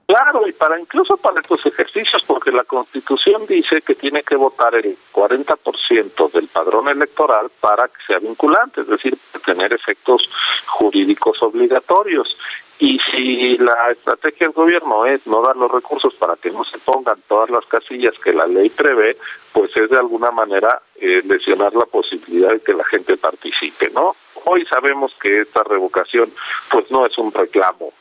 Claro, y para incluso para estos ejercicios, porque la Constitución dice que tiene que votar el 40% del padrón electoral para que sea vinculante, es decir, tener efectos jurídicos obligatorios. Y si la estrategia del gobierno es no dar los recursos para que no se pongan todas las casillas que la ley prevé, pues es de alguna manera eh, lesionar la posibilidad de que la gente participe, ¿no? Hoy sabemos que esta revocación pues no es un reclamo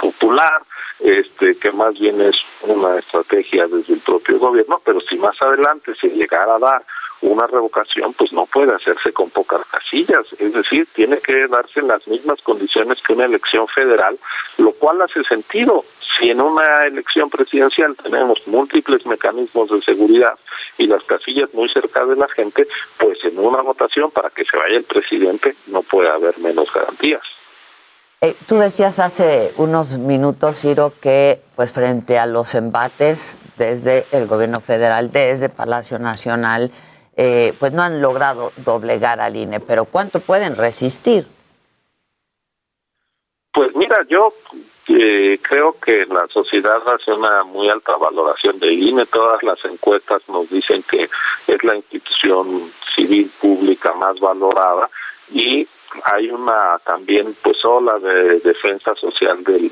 popular, este que más bien es una estrategia desde el propio gobierno, pero si más adelante se llegara a dar una revocación, pues no puede hacerse con pocas casillas, es decir, tiene que darse en las mismas condiciones que una elección federal, lo cual hace sentido. Si en una elección presidencial tenemos múltiples mecanismos de seguridad y las casillas muy cerca de la gente, pues en una votación para que se vaya el presidente no puede haber menos garantías. Eh, tú decías hace unos minutos, Ciro, que pues frente a los embates desde el gobierno federal, desde Palacio Nacional, eh, pues no han logrado doblegar al INE, pero ¿cuánto pueden resistir? Pues mira, yo eh, creo que la sociedad hace una muy alta valoración del INE. Todas las encuestas nos dicen que es la institución civil pública más valorada y hay una también pues ola de defensa social del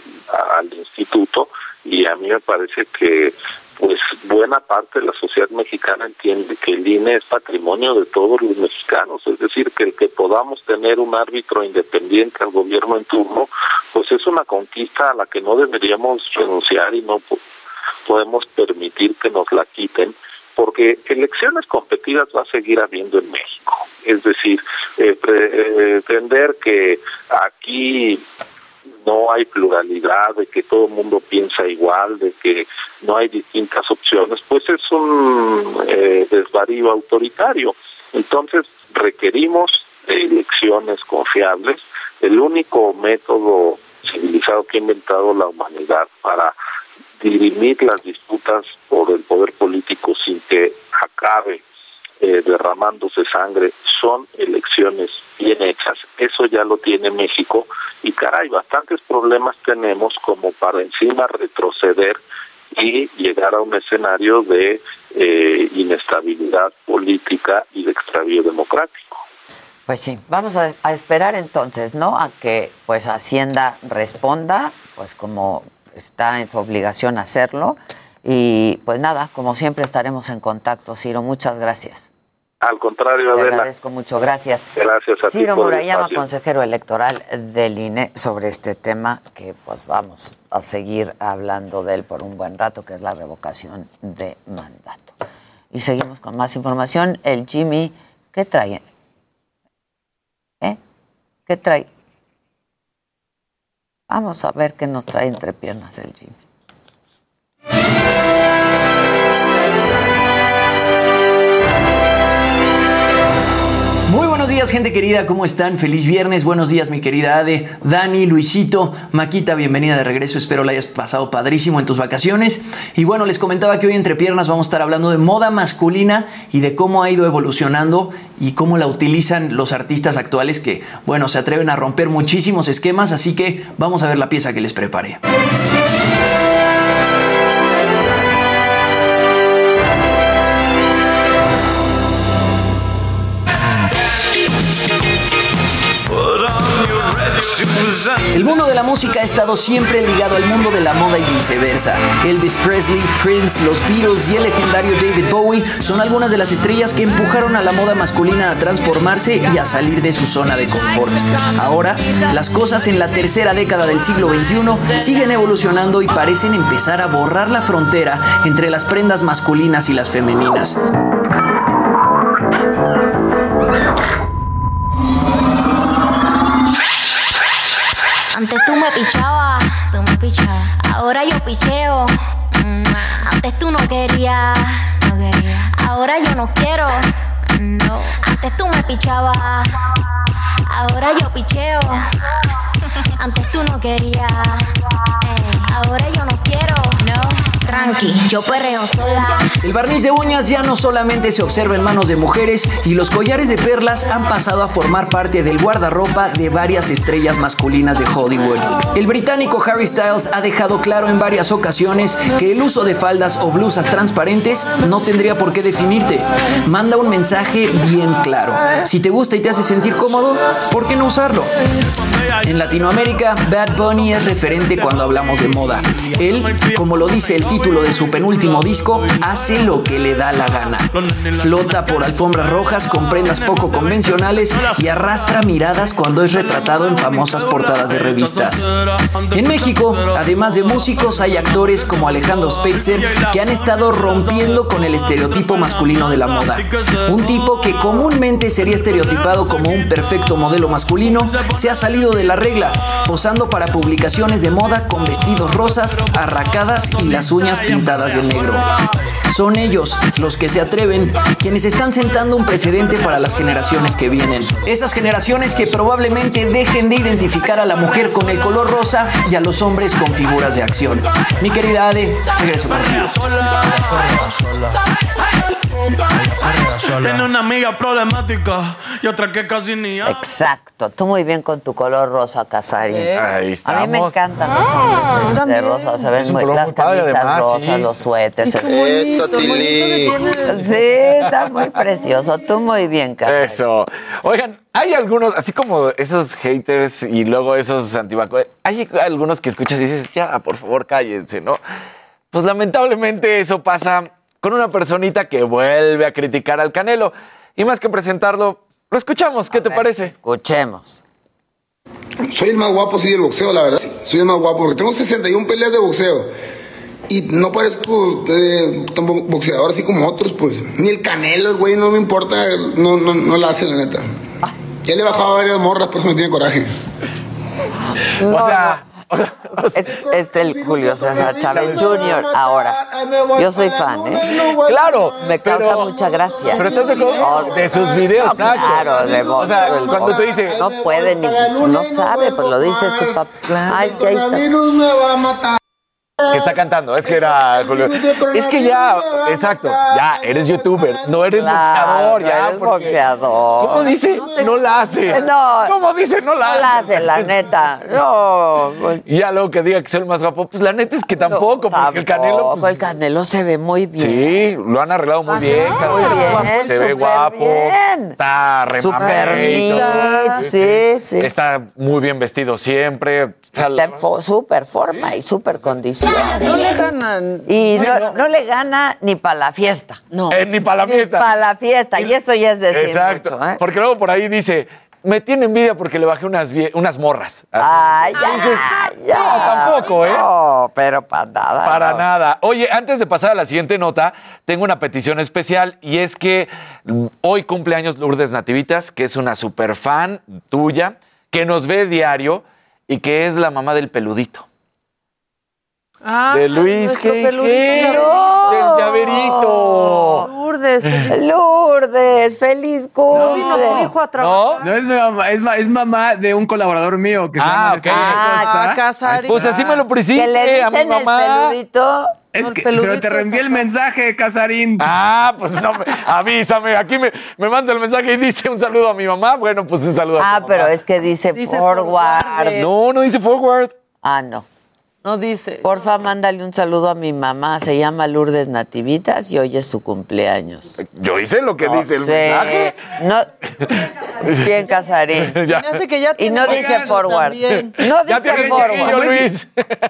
al instituto y a mí me parece que pues buena parte de la sociedad mexicana entiende que el INE es patrimonio de todos los mexicanos, es decir, que el que podamos tener un árbitro independiente al gobierno en turno, pues es una conquista a la que no deberíamos renunciar y no podemos permitir que nos la quiten porque elecciones competidas va a seguir habiendo en México. Es decir, eh, pretender que aquí no hay pluralidad, de que todo el mundo piensa igual, de que no hay distintas opciones, pues es un eh, desvarío autoritario. Entonces requerimos elecciones confiables. El único método civilizado que ha inventado la humanidad para dirimir las disputas por el poder político sin que acabe eh, derramándose sangre son elecciones bien hechas. Eso ya lo tiene México y caray, bastantes problemas tenemos como para encima retroceder y llegar a un escenario de eh, inestabilidad política y de extravío democrático. Pues sí, vamos a, a, esperar entonces, ¿no? A que pues Hacienda responda, pues como está en su obligación hacerlo. Y pues nada, como siempre estaremos en contacto, Ciro. Muchas gracias. Al contrario, Te agradezco mucho, gracias. Gracias a Ciro Murayama, consejero electoral del INE, sobre este tema que pues vamos a seguir hablando de él por un buen rato, que es la revocación de mandato. Y seguimos con más información. El Jimmy, ¿qué trae? ¿Eh? ¿Qué trae? Vamos a ver qué nos trae entre piernas el Jimmy. Gente querida, ¿cómo están? Feliz viernes, buenos días, mi querida Ade, Dani, Luisito, Maquita, bienvenida de regreso, espero la hayas pasado padrísimo en tus vacaciones. Y bueno, les comentaba que hoy entre piernas vamos a estar hablando de moda masculina y de cómo ha ido evolucionando y cómo la utilizan los artistas actuales que, bueno, se atreven a romper muchísimos esquemas, así que vamos a ver la pieza que les preparé. El mundo de la música ha estado siempre ligado al mundo de la moda y viceversa. Elvis Presley, Prince, los Beatles y el legendario David Bowie son algunas de las estrellas que empujaron a la moda masculina a transformarse y a salir de su zona de confort. Ahora, las cosas en la tercera década del siglo XXI siguen evolucionando y parecen empezar a borrar la frontera entre las prendas masculinas y las femeninas. Pichabas, tú me pichabas. Ahora yo picheo. Mm, Antes tú no querías, no quería. Ahora yo no quiero. No. Antes tú me pichabas. Ahora yo picheo. [laughs] Antes tú no querías. Ey, Ahora yo no quiero. Tranqui, yo perreo sola. El barniz de uñas ya no solamente se observa en manos de mujeres y los collares de perlas han pasado a formar parte del guardarropa de varias estrellas masculinas de Hollywood. El británico Harry Styles ha dejado claro en varias ocasiones que el uso de faldas o blusas transparentes no tendría por qué definirte. Manda un mensaje bien claro. Si te gusta y te hace sentir cómodo, ¿por qué no usarlo? En Latinoamérica, Bad Bunny es referente cuando hablamos de moda. Él, como lo dice el título de su penúltimo disco, hace lo que le da la gana. Flota por alfombras rojas con prendas poco convencionales y arrastra miradas cuando es retratado en famosas portadas de revistas. En México, además de músicos, hay actores como Alejandro Spitzer que han estado rompiendo con el estereotipo masculino de la moda. Un tipo que comúnmente sería estereotipado como un perfecto modelo masculino, se ha salido de la regla, posando para publicaciones de moda con vestidos rosas, arracadas y las uñas pintadas de negro. Son ellos los que se atreven, quienes están sentando un precedente para las generaciones que vienen. Esas generaciones que probablemente dejen de identificar a la mujer con el color rosa y a los hombres con figuras de acción. Mi querida Ade, regreso contigo. Tiene una amiga problemática y otra que casi ni habla. Exacto, tú muy bien con tu color rosa, Casarín. Ahí A estamos. mí me encantan los hombres de rosa, se ven muy las camisas además, rosas, sí. los suéteres. Eso, bonito, Tili. Sí, está muy precioso. Tú muy bien, Casarín. Eso. Oigan, hay algunos, así como esos haters y luego esos antivacunas, hay algunos que escuchas y dices, ya, por favor, cállense, ¿no? pues lamentablemente eso pasa con una personita que vuelve a criticar al Canelo. Y más que presentarlo, lo escuchamos. ¿Qué te parece? Escuchemos. Soy el más guapo, sí, del boxeo, la verdad. Sí, soy el más guapo, porque tengo 61 peleas de boxeo. Y no parezco eh, tan bo- boxeador así como otros, pues. Ni el canelo, el güey, no me importa, no, no, no la hace, la neta. Ya le he bajado a varias morras, por eso me tiene coraje. o sea, es, es el Julio César Chávez Jr. Ahora, yo soy fan, ¿eh? Claro. Me causa pero- mucha gracia. Pero estás de acuerdo de sus videos, No. Claro, de O sea, boxeo, el cuando te dice- No puede ni. No sabe, pues lo dice su papá. Ah, es que ahí está. me va a matar. Que está cantando, es que era Julio. Es que ya, exacto, ya eres youtuber, no eres Claro, boxeador, no ya. eres boxeador. ¿Cómo dice? No, la hace. No. ¿Cómo dice? No la No hace. la hace, la neta. No. pues, Y ya luego que diga que soy el más guapo, pues la neta es que tampoco, porque el Canelo. Tampoco, pues, el Canelo se ve muy bien. Sí, lo han arreglado muy bien. está muy súper bien, guapo, Se ve guapo. bien. Está Súper remamadito. neat, sí, sí. Está muy bien vestido siempre. Está en súper forma y súper condición. No le ganan. Y Sí, no, no. no le gana ni para la fiesta. No. eh, ni para la fiesta. Para la fiesta. Y eso ya es decir Exacto. mucho, ¿eh? Porque luego por ahí dice, me tiene envidia porque le bajé unas, unas morras. Así. Ay, ya, Dices, ya. No, tampoco, ¿eh? No, pero para nada. Para no. nada. Oye, antes de pasar a la siguiente nota, tengo una petición especial y es que mm, hoy cumple años Lourdes Nativitas, que es una super fan tuya, que nos ve diario y que es la mamá del peludito. Ah, de Luis G. No. Del llaverito. Lourdes, feliz- Lourdes, feliz cumple. vino tu hijo a trabajar. No es mi mamá, es, ma- es mamá de un colaborador mío que se Ah, llama ok. Alejandro Ah, Casarín. Pues así me lo Que le pusiste a mi dicen el mamá. peludito. Es que, pero te reenvié el mensaje, Casarín. Ah, pues no, me- avísame. Aquí me, me mandas el mensaje y dice un saludo a mi mamá. Bueno, pues un saludo a Ah, tu pero mamá. es que dice, Dice forward. forward. No, no dice forward. Ah, no. No dice. Porfa, mándale un saludo a mi mamá. Se llama Lourdes Nativitas y hoy es su cumpleaños. Yo hice lo que No dice el sé. mensaje. No. [laughs] Bien, Casarín. [laughs] Ya. Me hace que ya Y no dice forward. también. No Ya dice forward. yo, Luis.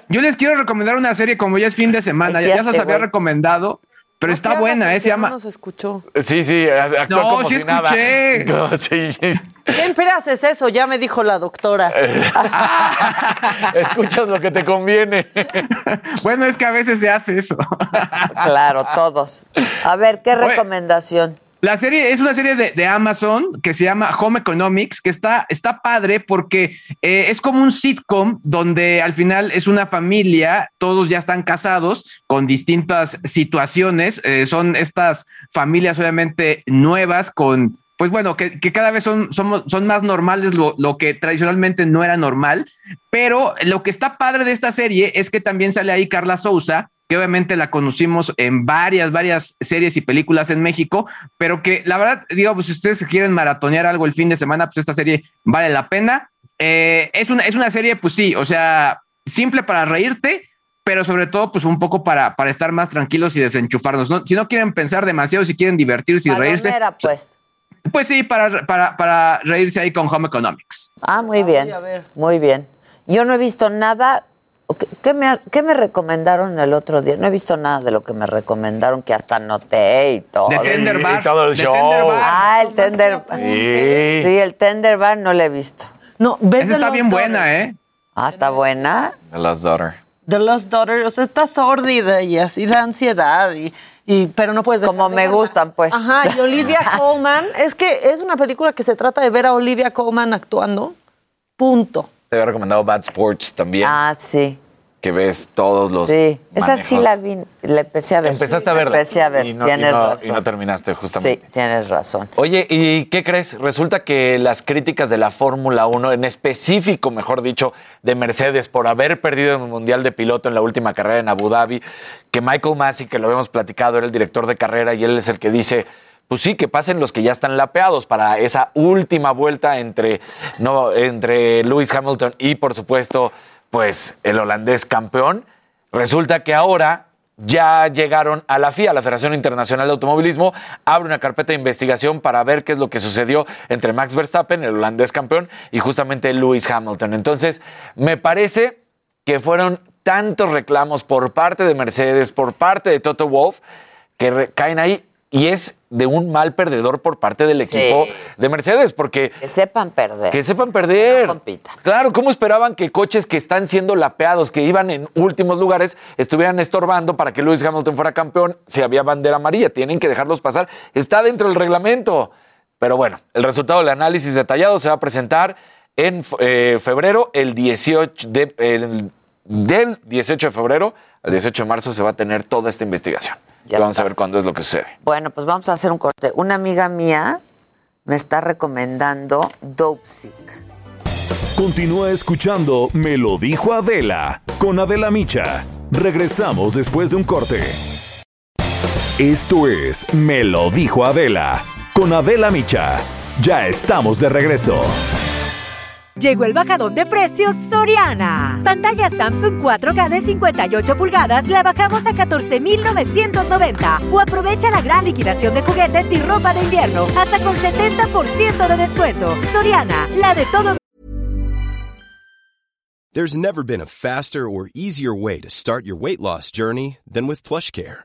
Yo les quiero recomendar una serie como ya es fin de semana. Ya, ya se este las había recomendado, pero No está buena, ¿eh? Se llama. No nos escuchó. Sí, sí, actúa No, como sí si nada. escuché. [laughs] No, sí. Siempre haces eso, ya me dijo la doctora. [laughs] Escuchas lo que te conviene. [laughs] Bueno, es que a veces se hace eso. Claro, todos. A ver, ¿qué Oye. La serie es una serie de, de Amazon que se llama Home Economics, que está, está padre porque eh, es como un sitcom donde al final es una familia, todos ya están casados con distintas situaciones. eh, son estas familias obviamente nuevas con, pues bueno, que, cada vez son, somos, son más normales lo, que tradicionalmente no era normal. Pero lo que está padre de esta serie es que también sale ahí Carla Souza, que obviamente la conocimos en varias, varias series y películas en México, pero que la verdad, digo, pues si ustedes quieren maratonear algo el fin de semana, pues esta serie vale la pena. Eh, es, una, es una serie, pues sí, o sea, simple para reírte, pero sobre todo, pues un poco para, para estar más tranquilos y desenchufarnos. ¿no? Si no quieren pensar demasiado, si quieren divertirse y reírse, pues. Pues sí, para, para, para reírse ahí con Home Economics. Ah, muy bien. a ver. Muy bien. Yo no he visto nada. ¿Qué- ¿Qué me, qué me recomendaron el otro día? No he visto nada de lo que me recomendaron, que hasta anoté y todo. De Tender Y Bar. todo el show. Tender Bar. Ah, el Tender Sí. Sí, el Tender Bar no lo he visto. No, ve Esa está Lost bien Daughter. buena, ¿eh? Ah, está buena. The Last Daughter. The Lost Daughter, o sea, está sórdida y así da ansiedad, y, y- pero no puedes dejar Como de me verla. gustan, pues. Ajá, y Olivia [laughs] Colman, es que es una película que se trata de ver a Olivia Colman actuando, punto. Te había recomendado Bad Sports también, Ah, sí. Que ves todos los. Sí. Esa sí manejos. la vi, la empecé a ver. Empezaste a verla. Empecé a ver, Y no, tienes y no- razón. Y no terminaste, justamente. sí, tienes razón. Oye, ¿y qué crees? Resulta que las críticas de la Fórmula 1, en específico, mejor dicho, de Mercedes por haber perdido el Mundial de Piloto en la última carrera en Abu Dhabi, que Michael Massey, que lo habíamos platicado, era el director de carrera y él es el que dice, pues sí, que pasen los que ya están lapeados para esa última vuelta entre, no, entre Lewis Hamilton y, por supuesto, pues el holandés campeón. Resulta que ahora ya llegaron a la FIA, la Federación Internacional de Automovilismo, abre una carpeta de investigación para ver qué es lo que sucedió entre Max Verstappen, el holandés campeón, y justamente Lewis Hamilton. Entonces, me parece que fueron tantos reclamos por parte de Mercedes, por parte de Toto Wolf, que caen ahí y es de un mal perdedor por parte del equipo de Mercedes, porque Que sepan perder. que sepan perder. Claro, ¿cómo esperaban que coches que están siendo lapeados, que iban en últimos lugares, estuvieran estorbando para que Lewis Hamilton fuera campeón si había bandera amarilla? Tienen que dejarlos pasar. Está dentro del reglamento. Pero bueno, el resultado del análisis detallado se va a presentar en eh, febrero, el 18 de, el- del 18 de febrero al 18 de marzo se va a tener toda esta investigación. Ya Y vamos a ver cuándo es lo que sucede. Bueno, pues vamos a hacer un corte. Una amiga mía me está recomendando Dope Sick. Continúa escuchando Me lo dijo Adela con Adela Micha. Regresamos después de un corte. Esto es Me lo dijo Adela con Adela Micha. Ya estamos de regreso. Llegó el bajadón de precios Soriana. Pantalla Samsung 4K de 58 pulgadas la bajamos a 14,990. O aprovecha la gran liquidación de juguetes y ropa de invierno hasta con 70% de descuento. Soriana, la de todos. There's never been a faster or easier way to start your weight loss journey than with PlushCare.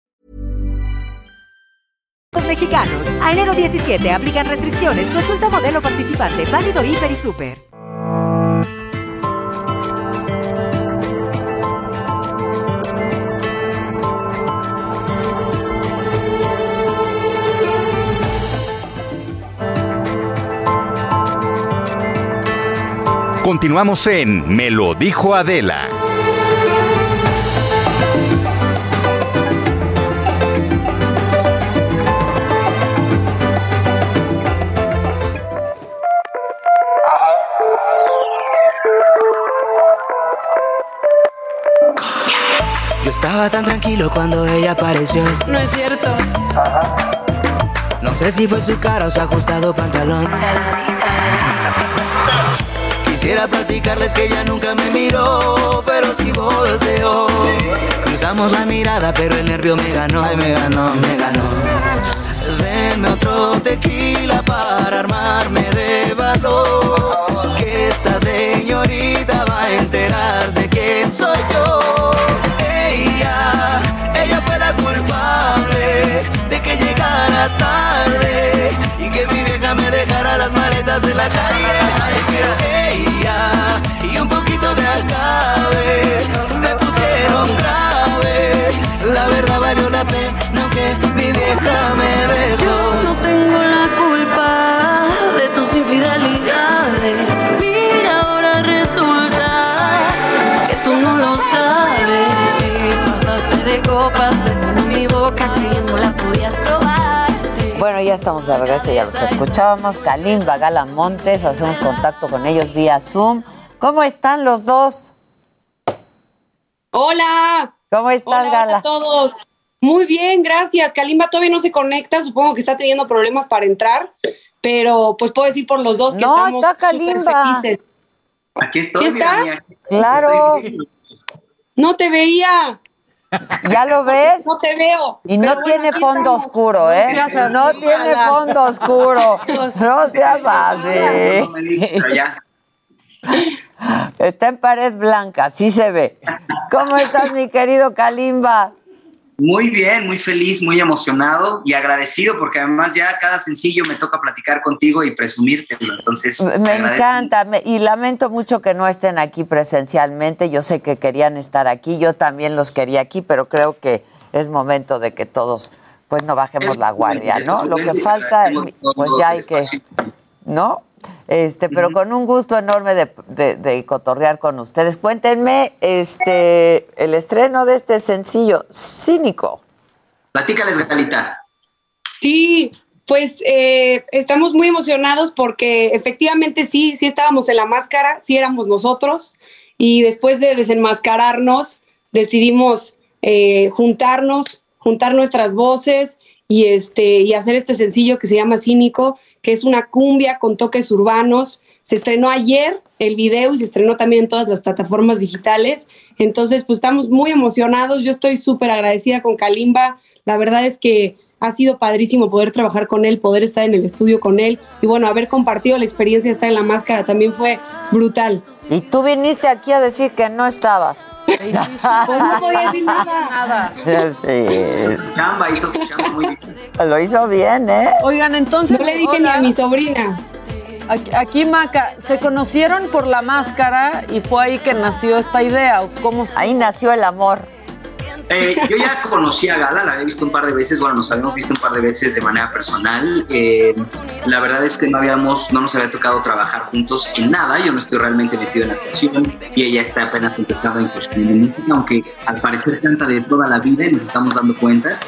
Mexicanos. A enero 17 aplican restricciones. Consulta modelo participante. Válido Hiper y Super. Continuamos en Me lo dijo Adela. Estaba tan tranquilo cuando ella apareció. No es cierto. No sé si fue su cara o su ajustado pantalón. Quisiera platicarles que ella nunca me miró, pero sí volteó. Cruzamos la mirada, pero el nervio me ganó. Ay, me ganó, me ganó. Denme otro tequila para armarme de valor. Que esta señorita va a enterarse quién soy yo. Ella, ella fue la culpable de que llegara tarde y que mi vieja me dejara las maletas en la calle. Ella y un poquito de acabe me pusieron grave. La verdad valió la pena aunque mi vieja me dejó. Yo no tengo la culpa de tus infidelidades. Copas, mi boca, creyendo la podías probar. Bueno, ya estamos de regreso, ya los escuchábamos. Kalimba, Gala Montes, hacemos contacto con ellos vía Zoom. ¿Cómo están los dos? Hola. ¿Cómo estás, Hola, Gala? hola a todos. Muy bien, gracias. Kalimba todavía no se conecta, supongo que está teniendo problemas para entrar, pero pues puedo decir por los dos que No, estamos está Kalimba. felices. Aquí ¿Sí estoy, está? mira, mira. Claro. No te veía. ¿Ya lo ves? No te veo. Y no tiene aquí fondo estamos. oscuro, ¿eh? No seas No así, tiene fondo oscuro. [laughs] No seas así. Está en pared blanca, sí se ve. ¿Cómo estás, mi querido Kalimba? Muy bien, muy feliz, muy emocionado y agradecido porque además ya cada sencillo me toca platicar contigo y presumírtelo. Entonces, Me encanta me- y lamento mucho que no estén aquí presencialmente. Yo sé que querían estar aquí, yo también los quería aquí, pero creo que es momento de que todos, pues no bajemos Es la guardia, ¿no? Lo que falta, pues ya hay que. ¿no? Este, pero con un gusto enorme de, de- de cotorrear con ustedes. Cuéntenme, este, el estreno de este sencillo, Cínico. Platícales, Galita. Sí, pues eh, estamos muy emocionados porque efectivamente sí, sí estábamos en la máscara, sí éramos nosotros y después de desenmascararnos decidimos eh, juntarnos, juntar nuestras voces y, este, y hacer este sencillo que se llama Cínico, que es una cumbia con toques urbanos. Se estrenó ayer el video y se estrenó también en todas las plataformas digitales. Entonces, pues estamos muy emocionados. Yo estoy súper agradecida con Kalimba. La verdad es que ha sido padrísimo poder trabajar con él, poder estar en el estudio con él y bueno, haber compartido la experiencia de estar en la máscara también fue brutal. Y tú viniste aquí a decir que no estabas. [laughs] Pues no podía decir nada. Sí. Chamba, hizo su chamba muy bien. Lo hizo bien, ¿eh? Oigan, entonces. No le dije ni a mi sobrina. Aquí, aquí, Maca, ¿se conocieron por la máscara y fue ahí que nació esta idea? ¿o cómo? Ahí nació el amor. Eh, yo ya conocí a Gala, la había visto un par de veces, bueno, nos habíamos visto un par de veces de manera personal. Eh, la verdad es que no habíamos, no nos había tocado trabajar juntos en nada. Yo no estoy realmente metido en la actuación y ella está apenas empezando a incursionar en música, aunque al parecer canta de toda la vida y nos estamos dando cuenta.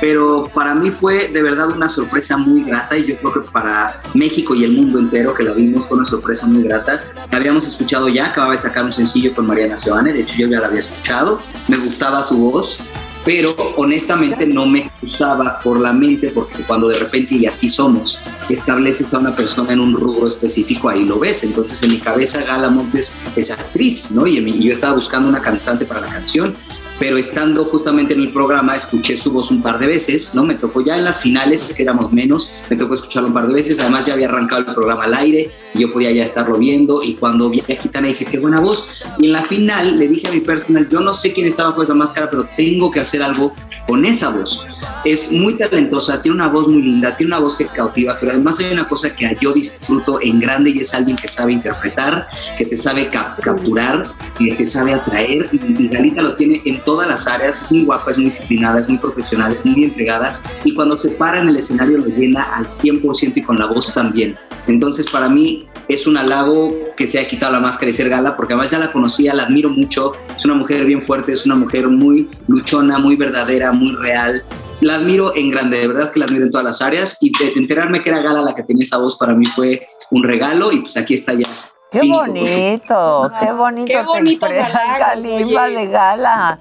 Pero para mí fue de verdad una sorpresa muy grata y yo creo que para México y el mundo entero que la vimos fue una sorpresa muy grata. La habíamos escuchado ya, acababa de sacar un sencillo con Mariana Seoane, de hecho yo ya la había escuchado, me gustaba su voz, pero honestamente no me cruzaba por la mente porque cuando de repente, y así somos, estableces a una persona en un rubro específico, ahí lo ves. Entonces en mi cabeza Gala Montes es actriz, ¿no? Y mi- yo estaba buscando una cantante para la canción pero estando justamente en el programa escuché su voz un par de veces, ¿no? Me tocó ya en las finales, que éramos menos, me tocó escucharlo un par de veces, además ya había arrancado el programa al aire, yo podía ya estarlo viendo, y cuando vi a Gitana dije, qué buena voz, y en la final le dije a mi personal, yo no sé quién estaba con esa máscara, pero tengo que hacer algo con esa voz. Es muy talentosa, tiene una voz muy linda, tiene una voz que cautiva, pero además hay una cosa que yo disfruto en grande y es alguien que sabe interpretar, que te sabe cap- capturar, que te sabe atraer, y Galita lo tiene en todas las áreas, es muy guapa, es muy disciplinada, es muy profesional, es muy entregada, y cuando se para en el escenario lo llena al 100% y con la voz también. Entonces para mí es un halago que se haya quitado la máscara y ser gala, porque además ya la conocía, la admiro mucho, es una mujer bien fuerte, es una mujer muy luchona, muy verdadera, muy real. La admiro en grande, de verdad que la admiro en todas las áreas y de enterarme que era Gala la que tenía esa voz para mí fue un regalo y pues aquí está ya. Qué Cínico, bonito, qué bonito Qué te bonitos expresa halagos, Kalimba oye. de Gala.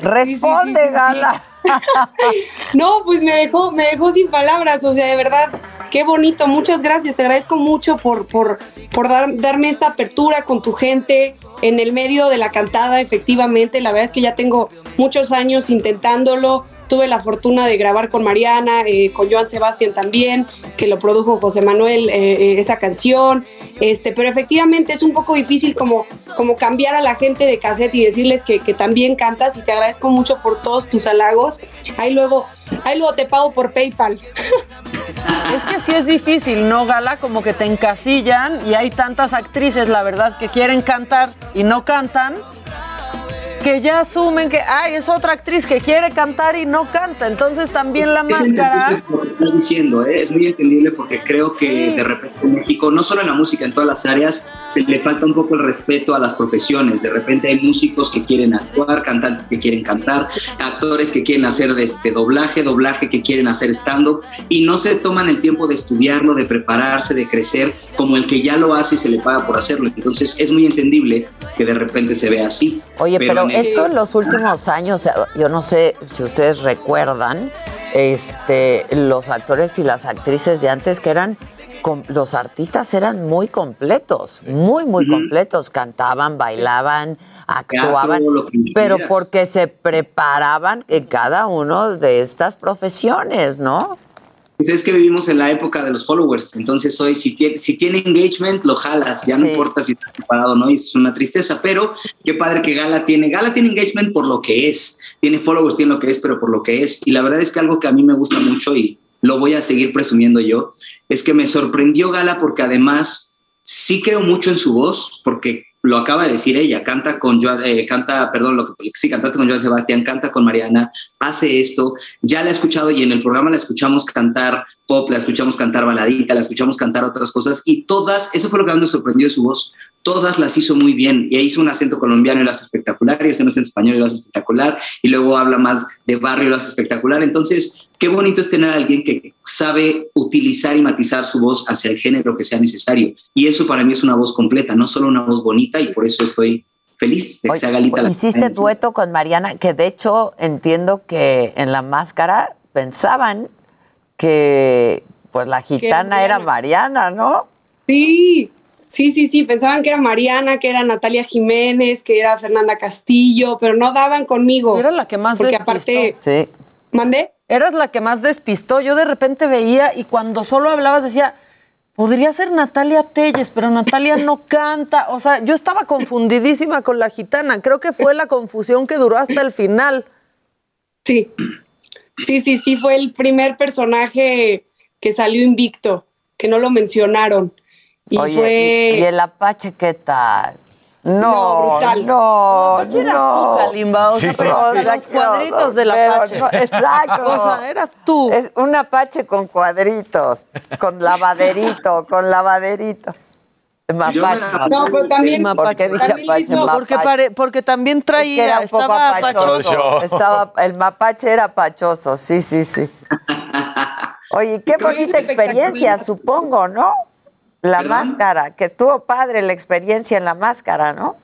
Responde, Sí, sí, sí, sí, sí. Gala. [laughs] No, pues me dejó, me dejó sin palabras, o sea, de verdad, qué bonito, muchas gracias, te agradezco mucho por, por, por dar- darme esta apertura con tu gente en el medio de la cantada, efectivamente, la verdad es que ya tengo muchos años intentándolo, tuve la fortuna de grabar con Mariana, eh, con Joan Sebastián también, que lo produjo José Manuel, eh, eh, esa canción, este, pero efectivamente es un poco difícil como, como cambiar a la gente de cassette y decirles que, que también cantas y te agradezco mucho por todos tus halagos. Ahí luego, ahí luego te pago por PayPal. Es que sí es difícil, ¿no, Gala? Como que te encasillan y hay tantas actrices, la verdad, que quieren cantar y no cantan, que ya asumen que, ay, es otra actriz que quiere cantar y no canta. Entonces también la Es máscara... entendible lo que estás diciendo, ¿eh? es muy entendible porque creo que de repente en México, no solo en la música, en todas las áreas, se le falta un poco el respeto a las profesiones. De repente hay músicos que quieren actuar, cantantes que quieren cantar, actores que quieren hacer de este doblaje, doblaje que quieren hacer stand-up y no se toman el tiempo de estudiarlo, de prepararse, de crecer, como el que ya lo hace y se le paga por hacerlo. Entonces es muy entendible que de repente se vea así. Oye, pero, en el- esto en los últimos años, yo no sé si ustedes recuerdan, este, los actores y las actrices de antes que eran, los artistas eran muy completos, muy, muy completos, cantaban, bailaban, actuaban, pero porque se preparaban en cada uno de estas profesiones, ¿no? Pues es que vivimos en la época de los followers, entonces hoy si tiene, si tiene engagement lo jalas, ya no importa si está preparado o no, y es una tristeza, pero qué padre que Gala tiene, Gala tiene engagement por lo que es, tiene followers, tiene lo que es, pero por lo que es, y la verdad es que algo que a mí me gusta mucho y lo voy a seguir presumiendo yo, es que me sorprendió Gala porque además sí creo mucho en su voz, porque lo acaba de decir ella, canta con Joan, eh, canta, perdón, lo que, sí, cantaste con Joan Sebastián, canta con Mariana, hace esto, ya la he escuchado y en el programa la escuchamos cantar pop, la escuchamos cantar baladita, la escuchamos cantar otras cosas y todas, eso fue lo que a mí me sorprendió de su voz, todas las hizo muy bien y hizo un acento colombiano y lo hace espectacular, y hace un acento español y lo espectacular y luego habla más de barrio y lo espectacular, entonces qué bonito es tener a alguien que sabe utilizar y matizar su voz hacia el género que sea necesario y eso para mí es una voz completa, no solo una voz bonita y por eso estoy feliz de que sea Galita la Hiciste dueto con Mariana, que de hecho entiendo que en la máscara pensaban que pues la gitana era Mariana, ¿no? Sí, sí, sí, sí, pensaban que era Mariana, que era Natalia Jiménez, que era Fernanda Castillo, pero no daban conmigo. Era la que más Porque despistó. aparte, Sí. ¿mandé? Eras la que más despistó. Yo de repente veía y cuando solo hablabas decía, podría ser Natalia Telles, pero Natalia no [laughs] canta. O sea, yo estaba confundidísima con la gitana. Creo que fue la confusión que duró hasta el final. Sí, sí, sí, sí, fue el primer personaje que salió invicto, que no lo mencionaron. Y Oye, fue... ¿y, y el Apache qué tal? No, No, brutal. no, Apache eras no. tú, Kalimba, o sea, Sí, pero sí, de sí. los cuadritos del Pero Apache. no, exacto. [laughs] O sea, eras tú. Es un Apache con cuadritos, con lavaderito, con lavaderito. Mapache. No, pero también- ¿Por también Apache? hizo- Porque, Mapache. pare- porque también traía, era un poco estaba apachoso. pachoso. Estaba, el mapache era pachoso, sí, sí, sí. [laughs] Oye, qué bonita experiencia, supongo, ¿no? La ¿Perdón? máscara, que estuvo padre la experiencia en la máscara, ¿no?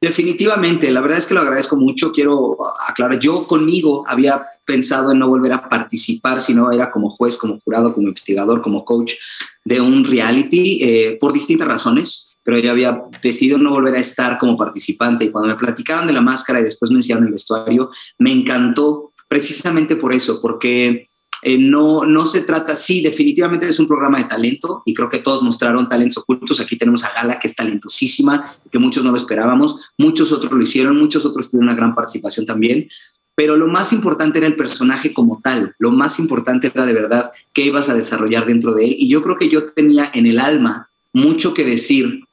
Definitivamente, la verdad es que lo agradezco mucho. Quiero aclarar, yo conmigo había pensado en no volver a participar, sino era como juez, como jurado, como investigador, como coach de un reality eh, por distintas razones, pero yo había decidido no volver a estar como participante y cuando me platicaron de la máscara y después me enseñaron el vestuario, me encantó precisamente por eso, porque eh, no, no se trata, sí, definitivamente es un programa de talento y creo que todos mostraron talentos ocultos. Aquí tenemos a Gala, que es talentosísima, que muchos no lo esperábamos, muchos otros lo hicieron, muchos otros tuvieron una gran participación también. Pero lo más importante era el personaje como tal, lo más importante era de verdad qué ibas a desarrollar dentro de él. Y yo creo que yo tenía en el alma mucho que decir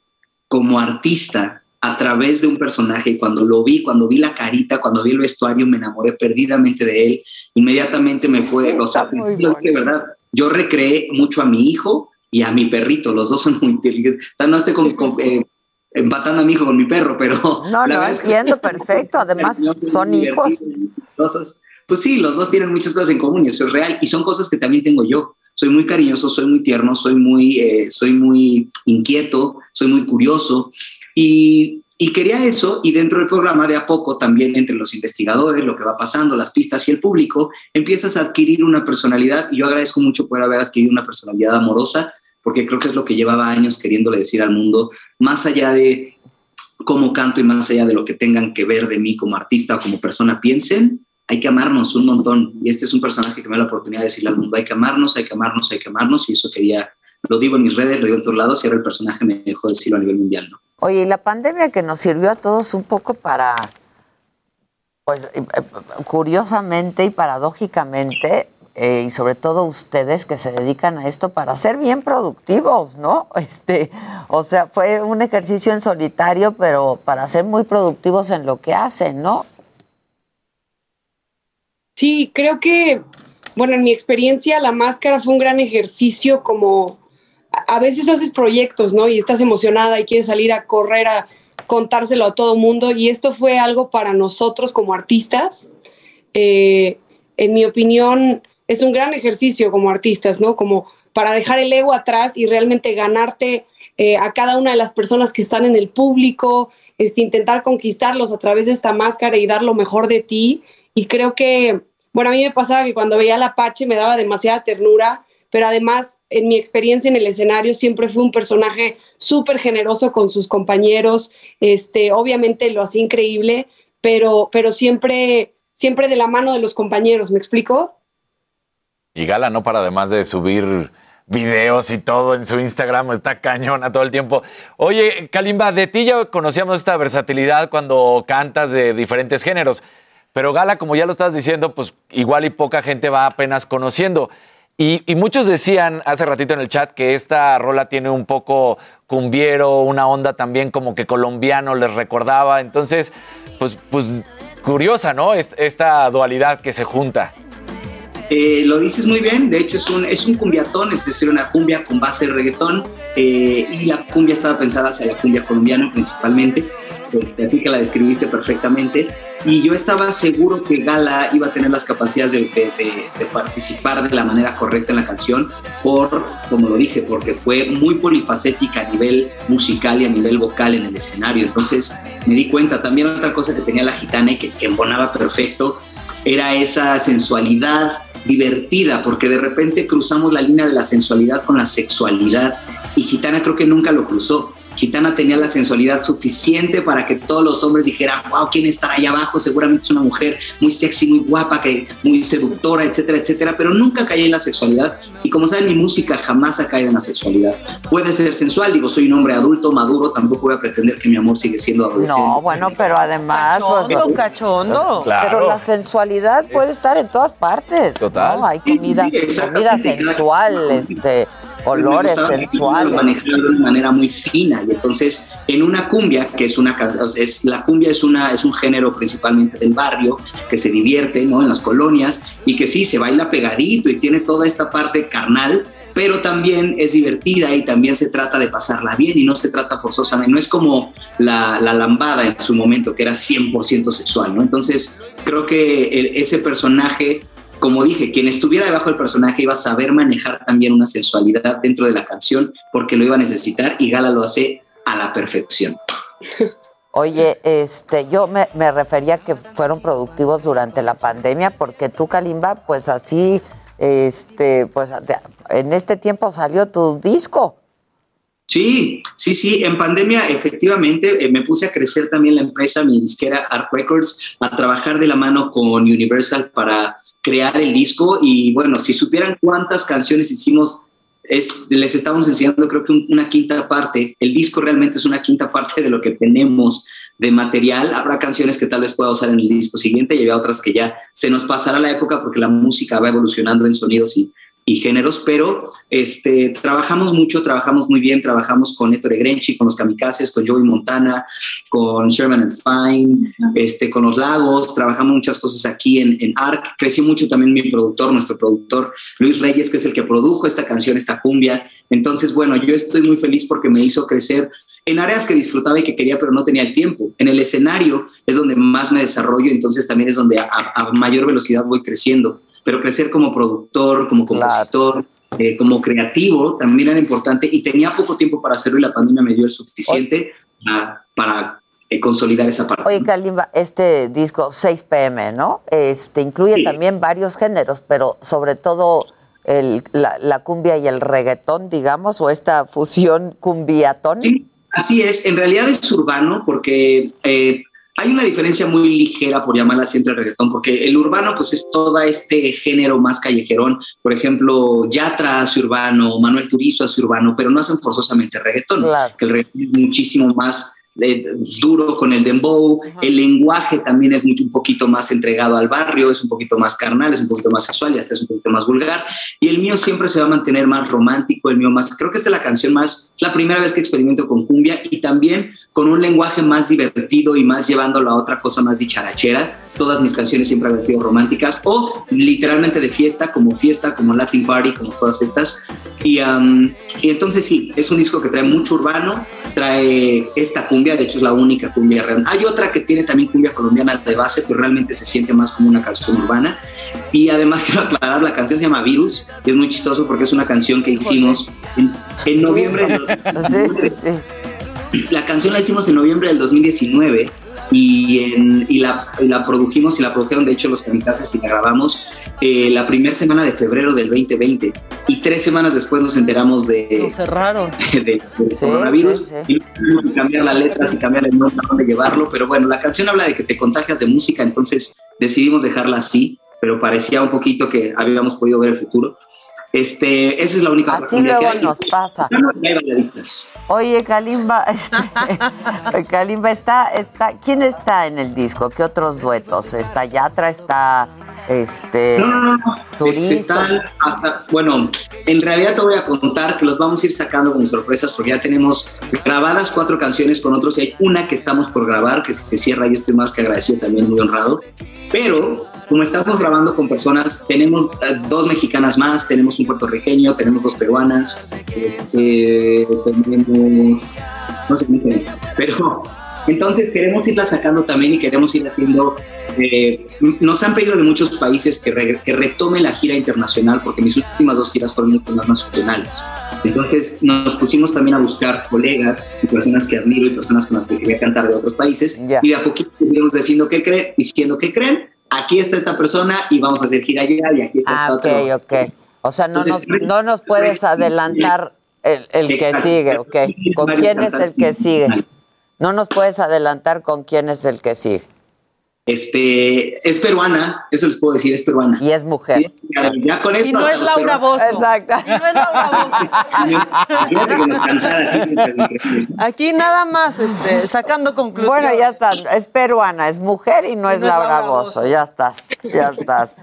como artista a través de un personaje y cuando lo vi, cuando vi la carita, cuando vi el vestuario, me enamoré perdidamente de él. Inmediatamente me fue, Sí, o sea, de verdad, yo recreé mucho a mi hijo y a mi perrito, los dos son muy inteligentes. No estoy con- con, eh, empatando a mi hijo con mi perro, pero... No, no, entiendo perfecto. Además, [laughs] son hijos. Cosas. Pues sí, los dos tienen muchas cosas en común y eso es real. Y son cosas que también tengo yo. Soy muy cariñoso, soy muy tierno, soy muy, eh, soy muy inquieto, soy muy curioso. Y, quería eso. Y dentro del programa, de a poco, también entre los investigadores, lo que va pasando, las pistas y el público, empiezas a adquirir una personalidad. Y yo agradezco mucho poder haber adquirido una personalidad amorosa, porque creo que es lo que llevaba años queriéndole decir al mundo, más allá de cómo canto y más allá de lo que tengan que ver de mí como artista o como persona piensen, hay que amarnos un montón. Y este es un personaje que me da la oportunidad de decirle al mundo, hay que amarnos, hay que amarnos, hay que amarnos. Y eso quería, lo digo en mis redes, lo digo en todos lados, y ahora el personaje me dejó decirlo a nivel mundial, ¿no? Oye, y la pandemia que nos sirvió a todos un poco para, pues eh, eh, curiosamente y paradójicamente, eh, y sobre todo ustedes que se dedican a esto para ser bien productivos, ¿no? [laughs] Este, o sea, fue un ejercicio en solitario, pero para ser muy productivos en lo que hacen, ¿no? Sí, creo que, bueno, en mi experiencia la máscara fue un gran ejercicio como a a veces haces proyectos, ¿no? Y estás emocionada y quieres salir a correr a contárselo a todo mundo y esto fue algo para nosotros como artistas. Eh, en mi opinión, es un gran ejercicio como artistas, ¿no? Como para dejar el ego atrás y realmente ganarte eh, a cada una de las personas que están en el público, este, intentar conquistarlos a través de esta máscara y dar lo mejor de ti. Y creo que, bueno, a mí me pasaba que cuando veía al Apache me daba demasiada ternura, pero además en mi experiencia en el escenario siempre fue un personaje súper generoso con sus compañeros, este, obviamente lo hacía increíble, pero, pero siempre, siempre de la mano de los compañeros, ¿me explico? Y Gala no para además de subir videos y todo en su Instagram, está cañona todo el tiempo. Oye, Kalimba, de ti ya conocíamos esta versatilidad cuando cantas de diferentes géneros, pero Gala, como ya lo estás diciendo, pues igual y poca gente va apenas conociendo. Y, muchos decían hace ratito en el chat que esta rola tiene un poco cumbiero, una onda también como que colombiano les recordaba. Entonces, pues, pues curiosa, ¿no? Est- Esta dualidad que se junta. Eh, lo dices muy bien, de hecho es un, es un cumbiatón, es decir, una cumbia con base de reggaetón, eh, y la cumbia estaba pensada hacia la cumbia colombiana principalmente, así que la describiste perfectamente, y yo estaba seguro que Gala iba a tener las capacidades de, participar de la manera correcta en la canción, por, como lo dije, porque fue muy polifacética a nivel musical y a nivel vocal en el escenario, entonces me di cuenta, también otra cosa que tenía la gitana y que, que embonaba perfecto, era esa sensualidad, divertida, porque de repente cruzamos la línea de la sensualidad con la sexualidad y Gitana creo que nunca lo cruzó. Gitana tenía la sensualidad suficiente para que todos los hombres dijeran, wow, ¿quién estará allá abajo? Seguramente es una mujer muy sexy, muy guapa, que, muy seductora, etcétera, etcétera, pero nunca caía en la sexualidad. Y como saben, mi música jamás ha caído en la sexualidad. Puede ser sensual, digo, soy un hombre adulto, maduro, tampoco voy a pretender que mi amor sigue siendo adolescente. No, bueno, pero además... pues, Cachondo, cachondo. Pero la sensualidad puede estar en todas partes. Total. ¿no? Hay sí, comida, sí, comida sensual, este, olores sensuales. manejarlo de una manera muy fina y entonces en una cumbia que es una es la cumbia es una es un género principalmente del barrio que se divierte no en las colonias y que sí se baila pegadito y tiene toda esta parte carnal pero también es divertida y también se trata de pasarla bien y no se trata forzosamente, no es como la, la lambada en su momento que era 100% sexual, ¿no? Entonces creo que el- ese personaje como dije, quien estuviera debajo del personaje iba a saber manejar también una sensualidad dentro de la canción porque lo iba a necesitar y Gala lo hace a la perfección. [laughs] Oye, este, yo me, me refería que fueron productivos durante la pandemia, porque tú, Kalimba, pues así, este, pues en este tiempo salió tu disco. Sí, sí, sí. En pandemia, efectivamente, eh, me puse a crecer también la empresa, mi disquera Art Records, a trabajar de la mano con Universal para crear el disco. Y bueno, si supieran cuántas canciones hicimos, es- les estamos enseñando, creo que un- una quinta parte. El disco realmente es una quinta parte de lo que tenemos de material. Habrá canciones que tal vez pueda usar en el disco siguiente y había otras que ya se nos pasará la época porque la música va evolucionando en sonidos y, y géneros, pero este, trabajamos mucho, trabajamos muy bien, trabajamos con Ettore Grenchi, con los Kamikazes, con Joey Montana, con Sherman and Fine, este, con Los Lagos, trabajamos muchas cosas aquí en, en ARC, creció mucho también mi productor, nuestro productor Luis Reyes, que es el que produjo esta canción, esta cumbia, entonces bueno, yo estoy muy feliz porque me hizo crecer en áreas que disfrutaba y que quería, pero no tenía el tiempo. En el escenario es donde más me desarrollo, entonces también es donde a, a mayor velocidad voy creciendo. Pero crecer como productor, como compositor, eh, como creativo también era importante y tenía poco tiempo para hacerlo y la pandemia me dio el suficiente a- para eh, consolidar esa parte. Oye, Kalimba, este disco 6 pm, ¿no? Este incluye también varios géneros, pero sobre todo el- la, la cumbia y el reggaetón, digamos, o esta fusión cumbiatón. Así es, en realidad es urbano porque eh, hay una diferencia muy ligera, por llamarla así, entre el reggaetón, porque el urbano pues es todo este género más callejerón, por ejemplo, Yatra hace urbano, Manuel Turizo hace urbano, pero no hacen forzosamente reggaetón, que el reggaetón es muchísimo más eh, duro con el dembow, el lenguaje también es mucho, un poquito más entregado al barrio, es un poquito más carnal, es un poquito más sexual y hasta es un poquito más vulgar, y el mío siempre se va a mantener más romántico, el mío más, creo que esta es la canción más, es la primera vez que experimento con cumbia y también con un lenguaje más divertido y más llevándolo a otra cosa más dicharachera, todas mis canciones siempre han sido románticas o literalmente de fiesta, como fiesta, como Latin Party, como todas estas, y, um, y entonces sí, es un disco que trae mucho urbano, trae esta cumbia, de hecho es la única cumbia real. Hay otra que tiene también cumbia colombiana de base, pero realmente se siente más como una canción urbana. Y además [laughs] quiero aclarar, la canción se llama Virus, y es muy chistoso porque es una canción que hicimos en, en noviembre. del- Sí, sí, sí. La canción la hicimos en noviembre del 2019 y, en- y la, y la produjimos y la produjeron de hecho los kamikazes y la grabamos eh, la primera semana de febrero del 2020 y tres semanas después nos enteramos de, Lo cerraron. [laughs] de, del coronavirus sí, y no tuvimos que cambiar las letras y cambiar el nombre a dónde llevarlo, pero bueno, la canción habla de que te contagias de música, entonces decidimos dejarla así, pero parecía un poquito que habíamos podido ver el futuro. Este, esa es la única Así que luego hay. nos pasa. Oye, Kalimba, este, [laughs] Kalimba está, está, ¿quién está en el disco? ¿Qué otros duetos? Está Yatra, está este No. Este, están hasta- bueno, en realidad te voy a contar que los vamos a ir sacando como sorpresas porque ya tenemos grabadas cuatro canciones con otros y hay una que estamos por grabar que si se cierra yo estoy más que agradecido también muy honrado. Pero como estamos grabando con personas, tenemos eh, dos mexicanas más, tenemos un puertorriqueño, tenemos dos peruanas, este, tenemos no sé qué, pero [laughs] entonces queremos irla sacando también y queremos ir haciendo eh, nos han pedido de muchos países que, re- que retome la gira internacional porque mis últimas dos giras fueron mucho más nacionales. Entonces nos pusimos también a buscar colegas y personas que admiro y personas con las que quería cantar de otros países y de a poquito iremos diciendo qué creen, diciendo qué creen, aquí está esta persona y vamos a hacer gira allá y aquí está Ah, esta ok, otra. ok. O sea, no, Entonces, nos, no nos puedes adelantar el, el que sigue, ok. ¿Con quién es el que sigue? No nos puedes adelantar con quién es el que sigue. Este, es peruana, eso les puedo decir, es peruana. Y es mujer. Ya, ya con esto Y no es Laura Bozo. Exacto. Y no es Laura Bozo. Aquí nada más este, sacando conclusiones. Bueno, ya está. Es peruana, es mujer y no es no Laura Laura Bozo. Ya estás, ya estás.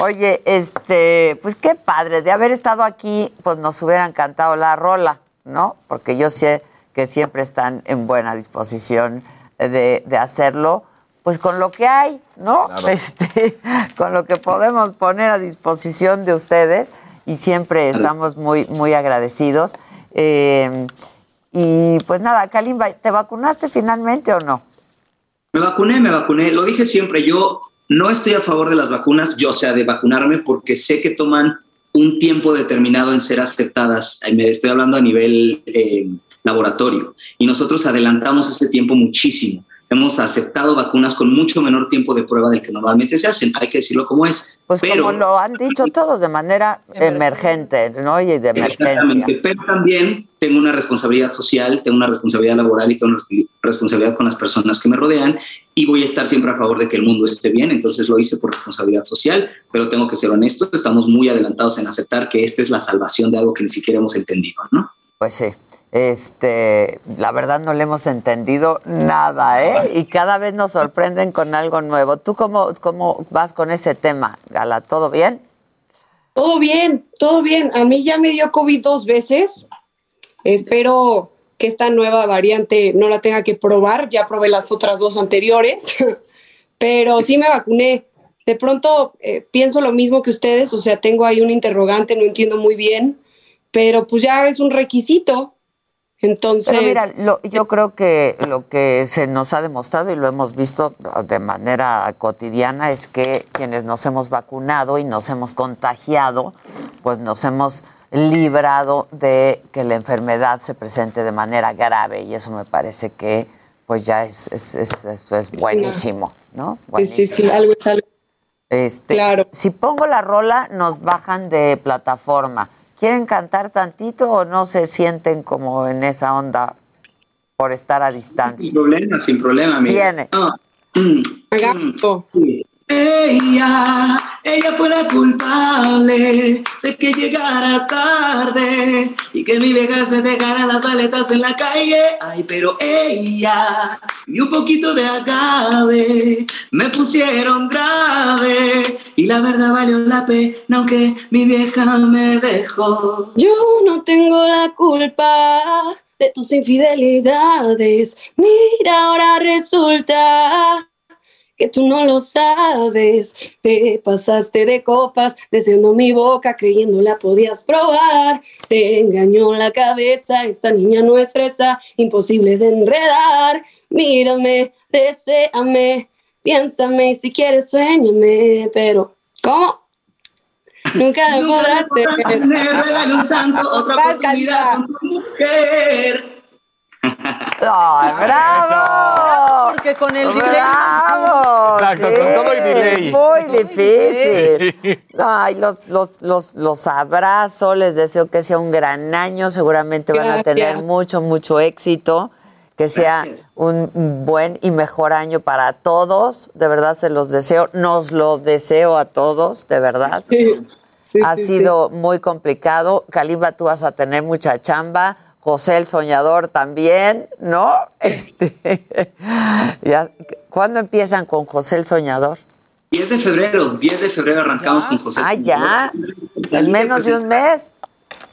Oye, este, pues qué padre. De haber estado aquí, pues nos hubieran cantado la rola, ¿no? Porque yo sé que siempre están en buena disposición de, de hacerlo, pues con lo que hay, ¿no? [laughs] Este, con lo que podemos poner a disposición de ustedes y siempre estamos muy, muy agradecidos. Eh, y pues nada, Kalimba, ¿te vacunaste finalmente o no? Me vacuné, me vacuné. Lo dije siempre, yo no estoy a favor de las vacunas, yo, o sea, de vacunarme, porque sé que toman un tiempo determinado en ser aceptadas. Me estoy hablando a nivel eh, laboratorio. Y nosotros adelantamos ese tiempo muchísimo. Hemos aceptado vacunas con mucho menor tiempo de prueba del que normalmente se hacen, hay que decirlo como es. Pues Pero, como lo han dicho [laughs] todos, de manera emergente, ¿no? Y de emergencia. Exactamente, pero también tengo una responsabilidad social, tengo una responsabilidad laboral y tengo una resp- responsabilidad con las personas que me rodean y voy a estar siempre a favor de que el mundo esté bien, entonces lo hice por responsabilidad social, pero tengo que ser honesto, estamos muy adelantados en aceptar que esta es la salvación de algo que ni siquiera hemos entendido, ¿no? Pues sí. Este, la verdad no le hemos entendido nada, ¿eh? Y cada vez nos sorprenden con algo nuevo. ¿Tú cómo, cómo vas con ese tema, Gala? ¿Todo bien? Todo bien, todo bien. A mí ya me dio COVID dos veces. Espero que esta nueva variante no la tenga que probar. Ya probé las otras dos anteriores, [laughs] pero sí me vacuné. De pronto eh, pienso lo mismo que ustedes, o sea, tengo ahí un interrogante, no entiendo muy bien, pero pues ya es un requisito. Entonces, Pero mira, lo- yo creo que lo que se nos ha demostrado y lo hemos visto de manera cotidiana es que quienes nos hemos vacunado y nos hemos contagiado, pues nos hemos librado de que la enfermedad se presente de manera grave y eso me parece que pues ya es, es, es- eso es buenísimo, ¿no? sí, sí, sí, algo es algo. Este, Claro. Si pongo la rola, nos bajan de plataforma. ¿Quieren cantar tantito o no se sienten como en esa onda por estar a distancia? Sin problema, sin problema, amigo. Viene. Ah, mm, mm, sí. Ella, ella fue la culpable de que llegara tarde y que mi vieja se dejara las maletas en la calle. Ay, pero ella y un poquito de agave me pusieron grave y la verdad valió la pena aunque mi vieja me dejó. Yo no tengo la culpa de tus infidelidades. Mira, ahora resulta que tú no lo sabes. Te pasaste de copas, deseando mi boca, creyendo la podías probar. Te engañó la cabeza, esta niña no es fresa, imposible de enredar. Mírame, deséame, piénsame y si quieres sueñame, pero ¿cómo? Nunca me Nunca podrás tener. santo, otra oportunidad con tu mujer. ¡Ay, bravo! Porque con el delay. ¡Bravo! Exacto, con todo y delay. Muy difícil. Ay, los, los, los, los abrazo, les deseo que sea un gran año, seguramente van a tener mucho, mucho éxito, que sea un buen y mejor año para todos, de verdad se los deseo, nos lo deseo a todos, de verdad. ha sí, sido muy complicado. Kalimba, tú vas a tener mucha chamba. José el Soñador también, ¿no? Este, [laughs] ya, ¿Cuándo empiezan con José el Soñador? 10 de febrero, 10 de febrero arrancamos con José. Ah, ya. En menos de un mes.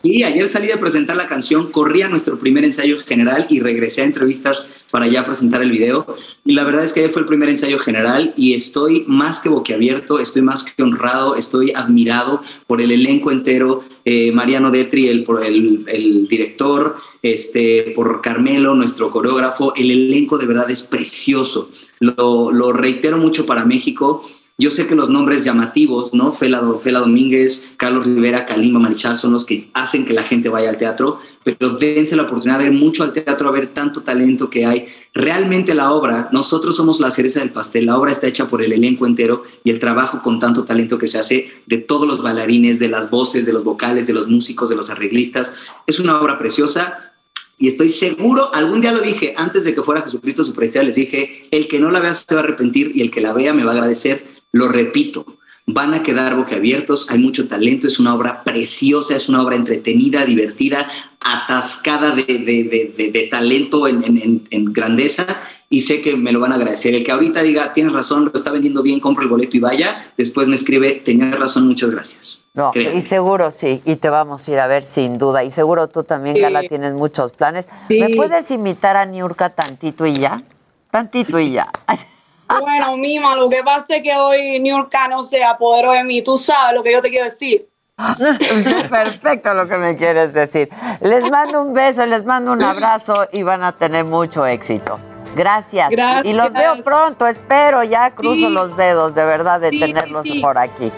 Sí, ayer salí de presentar la canción, corría nuestro primer ensayo general y regresé a entrevistas para ya presentar el video. Y la verdad es que ayer fue el primer ensayo general y estoy más que boquiabierto, estoy más que honrado, estoy admirado por el elenco entero, eh, Mariano Detri, el, el, el director, este, por Carmelo, nuestro coreógrafo, el elenco de verdad es precioso. Lo, lo reitero mucho para México. Yo sé que los nombres llamativos, ¿no? Fela, Fela Domínguez, Carlos Rivera, Kalimba Marichal son los que hacen que la gente vaya al teatro, pero dense la oportunidad de ir mucho al teatro, a ver tanto talento que hay. Realmente la obra, nosotros somos la cereza del pastel, la obra está hecha por el elenco entero y el trabajo con tanto talento que se hace de todos los bailarines, de las voces, de los vocales, de los músicos, de los arreglistas. Es una obra preciosa y estoy seguro, algún día lo dije, antes de que fuera Jesucristo Superestrella, les dije, el que no la vea se va a arrepentir y el que la vea me va a agradecer. Lo repito, van a quedar boquiabiertos, hay mucho talento, es una obra preciosa, es una obra entretenida, divertida, atascada de, de- de- de talento en, en- en- en grandeza y sé que me lo van a agradecer. El que ahorita diga, tienes razón, lo está vendiendo bien, compra el boleto y vaya, después me escribe, tenías razón, muchas gracias. No, y seguro sí, y te vamos a ir a ver sin duda. Y seguro tú también, Sí. Gala, tienes muchos planes. Sí. ¿Me puedes imitar a Niurka tantito y ya? Tantito y ya. [laughs] Bueno, Mima, lo que pasa es que hoy Niurka no se apoderó de mí. Tú sabes lo que yo te quiero decir. [laughs] Perfecto lo que me quieres decir. Les mando un beso, les mando un abrazo y van a tener mucho éxito. Gracias. Gracias. Y los veo pronto, espero, ya cruzo Sí. los dedos de verdad de Sí, tenerlos sí, por aquí.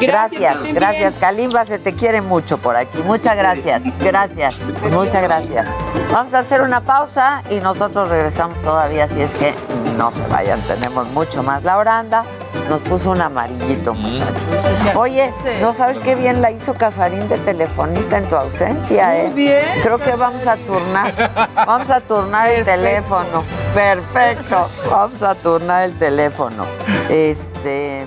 Gracias, Gracias. Kalimba, se te quiere mucho por aquí. Muchas gracias, gracias, muchas gracias. Vamos a hacer una pausa y nosotros regresamos todavía, si es que no se vayan. Tenemos mucho más. La Oranda nos puso un amarillito, muchachos. Oye, ¿no sabes qué bien la hizo Casarín de telefonista en tu ausencia, Muy eh? bien. Creo que vamos a turnar, vamos a turnar el teléfono. Perfecto, vamos a turnar el teléfono. Este...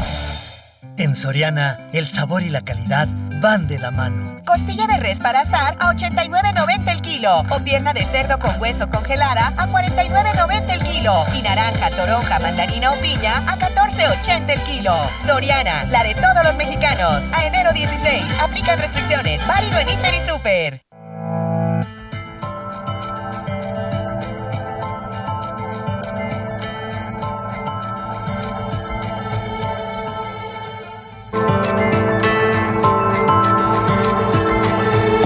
En Soriana, el sabor y la calidad van de la mano. Costilla de res para asar a 89.90 el kilo. O pierna de cerdo con hueso congelada a 49.90 el kilo. Y naranja, toronja, mandarina o piña a 14.80 el kilo. Soriana, la de todos los mexicanos. A enero 16. Aplican restricciones. Válido en Inter y Super.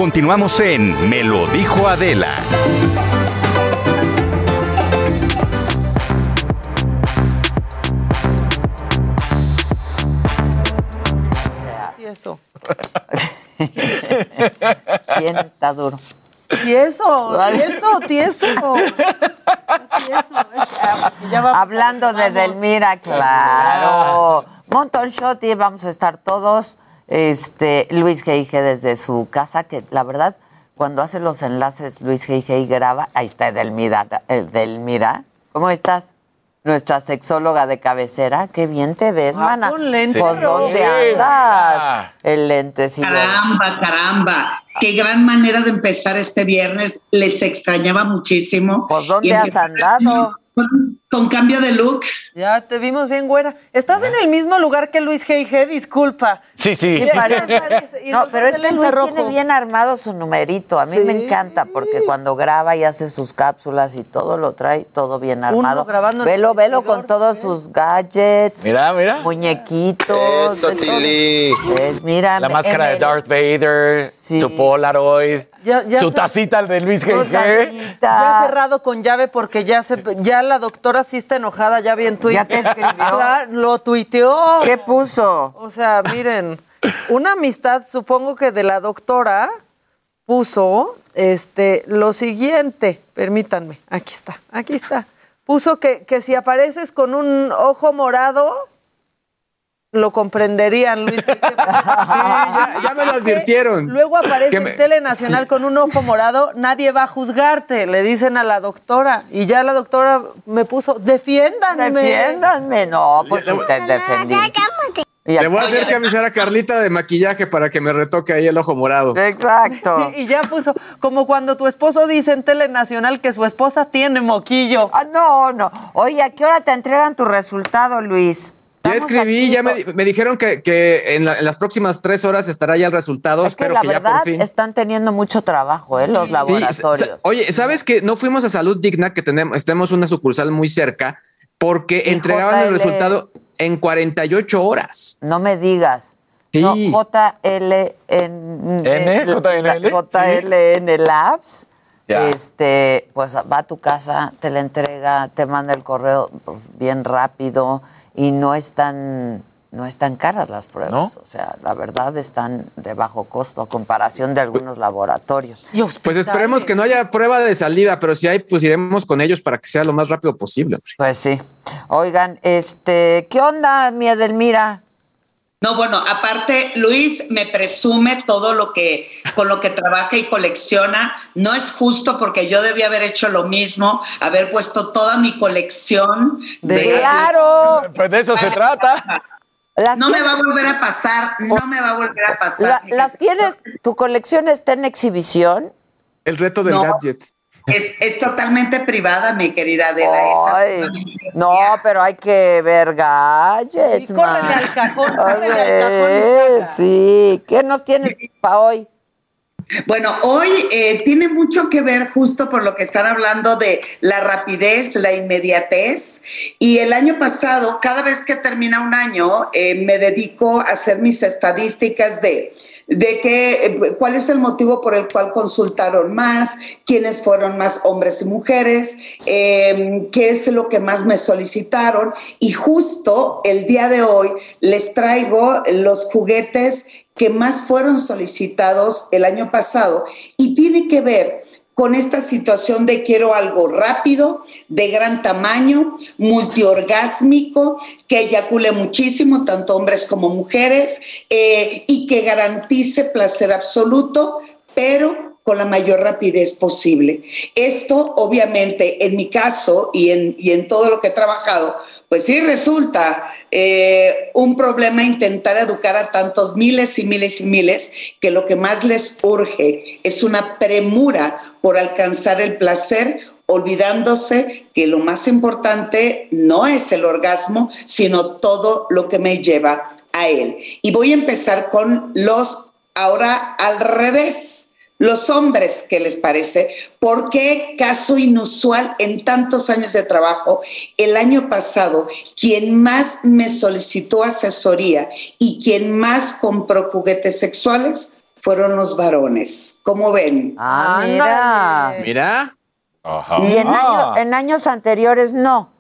Continuamos en Me lo dijo Adela. Y eso. ¿Quién está duro? Tieso, tieso, [laughs] tieso. Hablando de Delmira, claro. Montón Shot y vamos a estar todos. Este, Luis G.I.G. desde su casa, que la verdad, cuando hace los enlaces, Luis G.I.G. graba. Ahí está Edelmira. Edelmira. ¿Cómo estás? Nuestra sexóloga de cabecera. Qué bien te ves, mana. con lentes. Pues, ¿dónde andas? El lentecillo. Caramba, caramba. Qué gran manera de empezar este viernes. Les extrañaba muchísimo. Pues, ¿dónde Y has andado? Con, cambio de look. Ya te vimos bien, güera. Estás en el mismo lugar que Luis G.I.G., disculpa. Sí, sí. Sí, [laughs] [laughs] No, pero es que Luis tiene bien armado su numerito. A mí me encanta porque cuando graba y hace sus cápsulas y todo lo trae todo bien armado. grabando velo, el velo con todos sus gadgets. Mira, mira. Muñequitos. Eso, de todo. Tili. Es, mira, La máscara de. Darth Vader, su Polaroid, Ya- ya su tacita de Luis G.G. Ya cerrado con llave porque ya se, ya la doctora sí está enojada, ya vi en Twitter. ¿Ya te escribió? [laughs] Claro, lo tuiteó. ¿Qué puso? O sea, miren, una amistad, supongo que de la doctora, puso este lo siguiente. Permítanme, aquí está, aquí está. Puso que, que si apareces con un ojo morado, lo comprenderían, Luis. [laughs] ya, ya me lo advirtieron. Luego aparece me- en Tele Nacional con un ojo morado, nadie va a juzgarte, le dicen a la doctora. Y ya la doctora me puso, defiéndanme. Defiéndanme. No, pues sí te defendí. Le voy a hacer que avisar a Carlita de maquillaje para que me retoque ahí el ojo morado. Exacto. Y, [laughs] y ya puso, como cuando tu esposo dice en Tele Nacional que su esposa tiene moquillo. Ah, no, no. Oye, ¿a qué hora te entregan tu resultado, Luis? Ya escribí, aquí ya me, me dijeron que, que en, la- en las próximas tres horas estará ya el resultado. Es que Espero la que ya verdad por fin. están teniendo mucho trabajo, ¿eh? Los Sí, laboratorios. oye, ¿sabes que no fuimos a Salud Digna, que tenemos, tenemos una sucursal muy cerca? porque Y entregaban el resultado en 48 horas. No me digas. Sí. No, JL en ¿N? JLL? JLN Labs. Ya. Este, pues va a tu casa, te la entrega, te manda el correo bien rápido y no están no están caras las pruebas, ¿No? o sea, la verdad están de bajo costo a comparación de algunos laboratorios. Pues esperemos que no haya prueba de salida, pero si hay, pues iremos con ellos para que sea lo más rápido posible. Pues sí. Oigan, este, ¿qué onda, mi Edelmira? No, bueno, aparte, Luis me presume todo lo que, con lo que trabaja y colecciona. No es justo porque yo debía haber hecho lo mismo, haber puesto toda mi colección de ¡Claro! Pues de eso se trata. Las No me tienes- va a volver a pasar, no me va a volver a pasar. La- ¿Las tienes? ¿Tu colección está en exhibición? El reto del No. gadget. Es, es totalmente privada, mi querida Adela. Ay, absolutamente no, pero hay que ver gadgets, Sí, man. al cajón, Oye, al. Sí, ¿qué nos tienes para hoy? Bueno, hoy eh, tiene mucho que ver justo por lo que están hablando de la rapidez, la inmediatez. Y el año pasado, cada vez que termina un año, eh, me dedico a hacer mis estadísticas de de que, eh, cuál es el motivo por el cual consultaron más, quiénes fueron más hombres y mujeres, eh, qué es lo que más me solicitaron. Y justo el día de hoy les traigo los juguetes que más fueron solicitados el año pasado y tiene que ver con esta situación de quiero algo rápido, de gran tamaño, multiorgásmico, que eyacule muchísimo, tanto hombres como mujeres, eh, y que garantice placer absoluto, pero con la mayor rapidez posible. Esto, obviamente, en mi caso y en, y en todo lo que he trabajado, pues sí resulta eh, un problema intentar educar a tantos miles y miles y miles que lo que más les urge es una premura por alcanzar el placer, olvidándose que lo más importante no es el orgasmo, sino todo lo que me lleva a él. Y voy a empezar con los ahora al revés. Los hombres, ¿qué les parece? ¿Por qué caso inusual en tantos años de trabajo? El año pasado, quien más me solicitó asesoría y quien más compró juguetes sexuales fueron los varones. ¿Cómo ven? Ah, mira. Mira. Y en, año- en años anteriores no.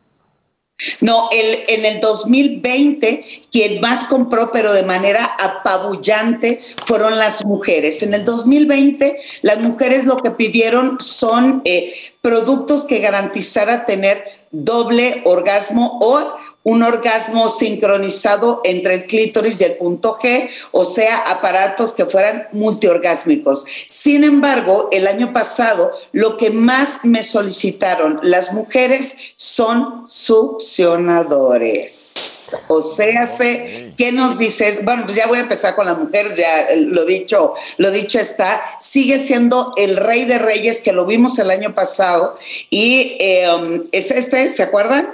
No, el, en el 2020 quien más compró, pero de manera apabullante, fueron las mujeres. En el 2020 las mujeres lo que pidieron son eh, productos que garantizara tener doble orgasmo o un orgasmo sincronizado entre el clítoris y el punto G, o sea, aparatos que fueran multiorgásmicos. Sin embargo, el año pasado lo que más me solicitaron las mujeres son succionadores. O sea, sé, ¿qué nos dices? Bueno, pues ya voy a empezar con la mujer, ya eh, lo dicho, lo dicho está, sigue siendo el rey de reyes que lo vimos el año pasado y eh, um, es este, ¿se acuerdan?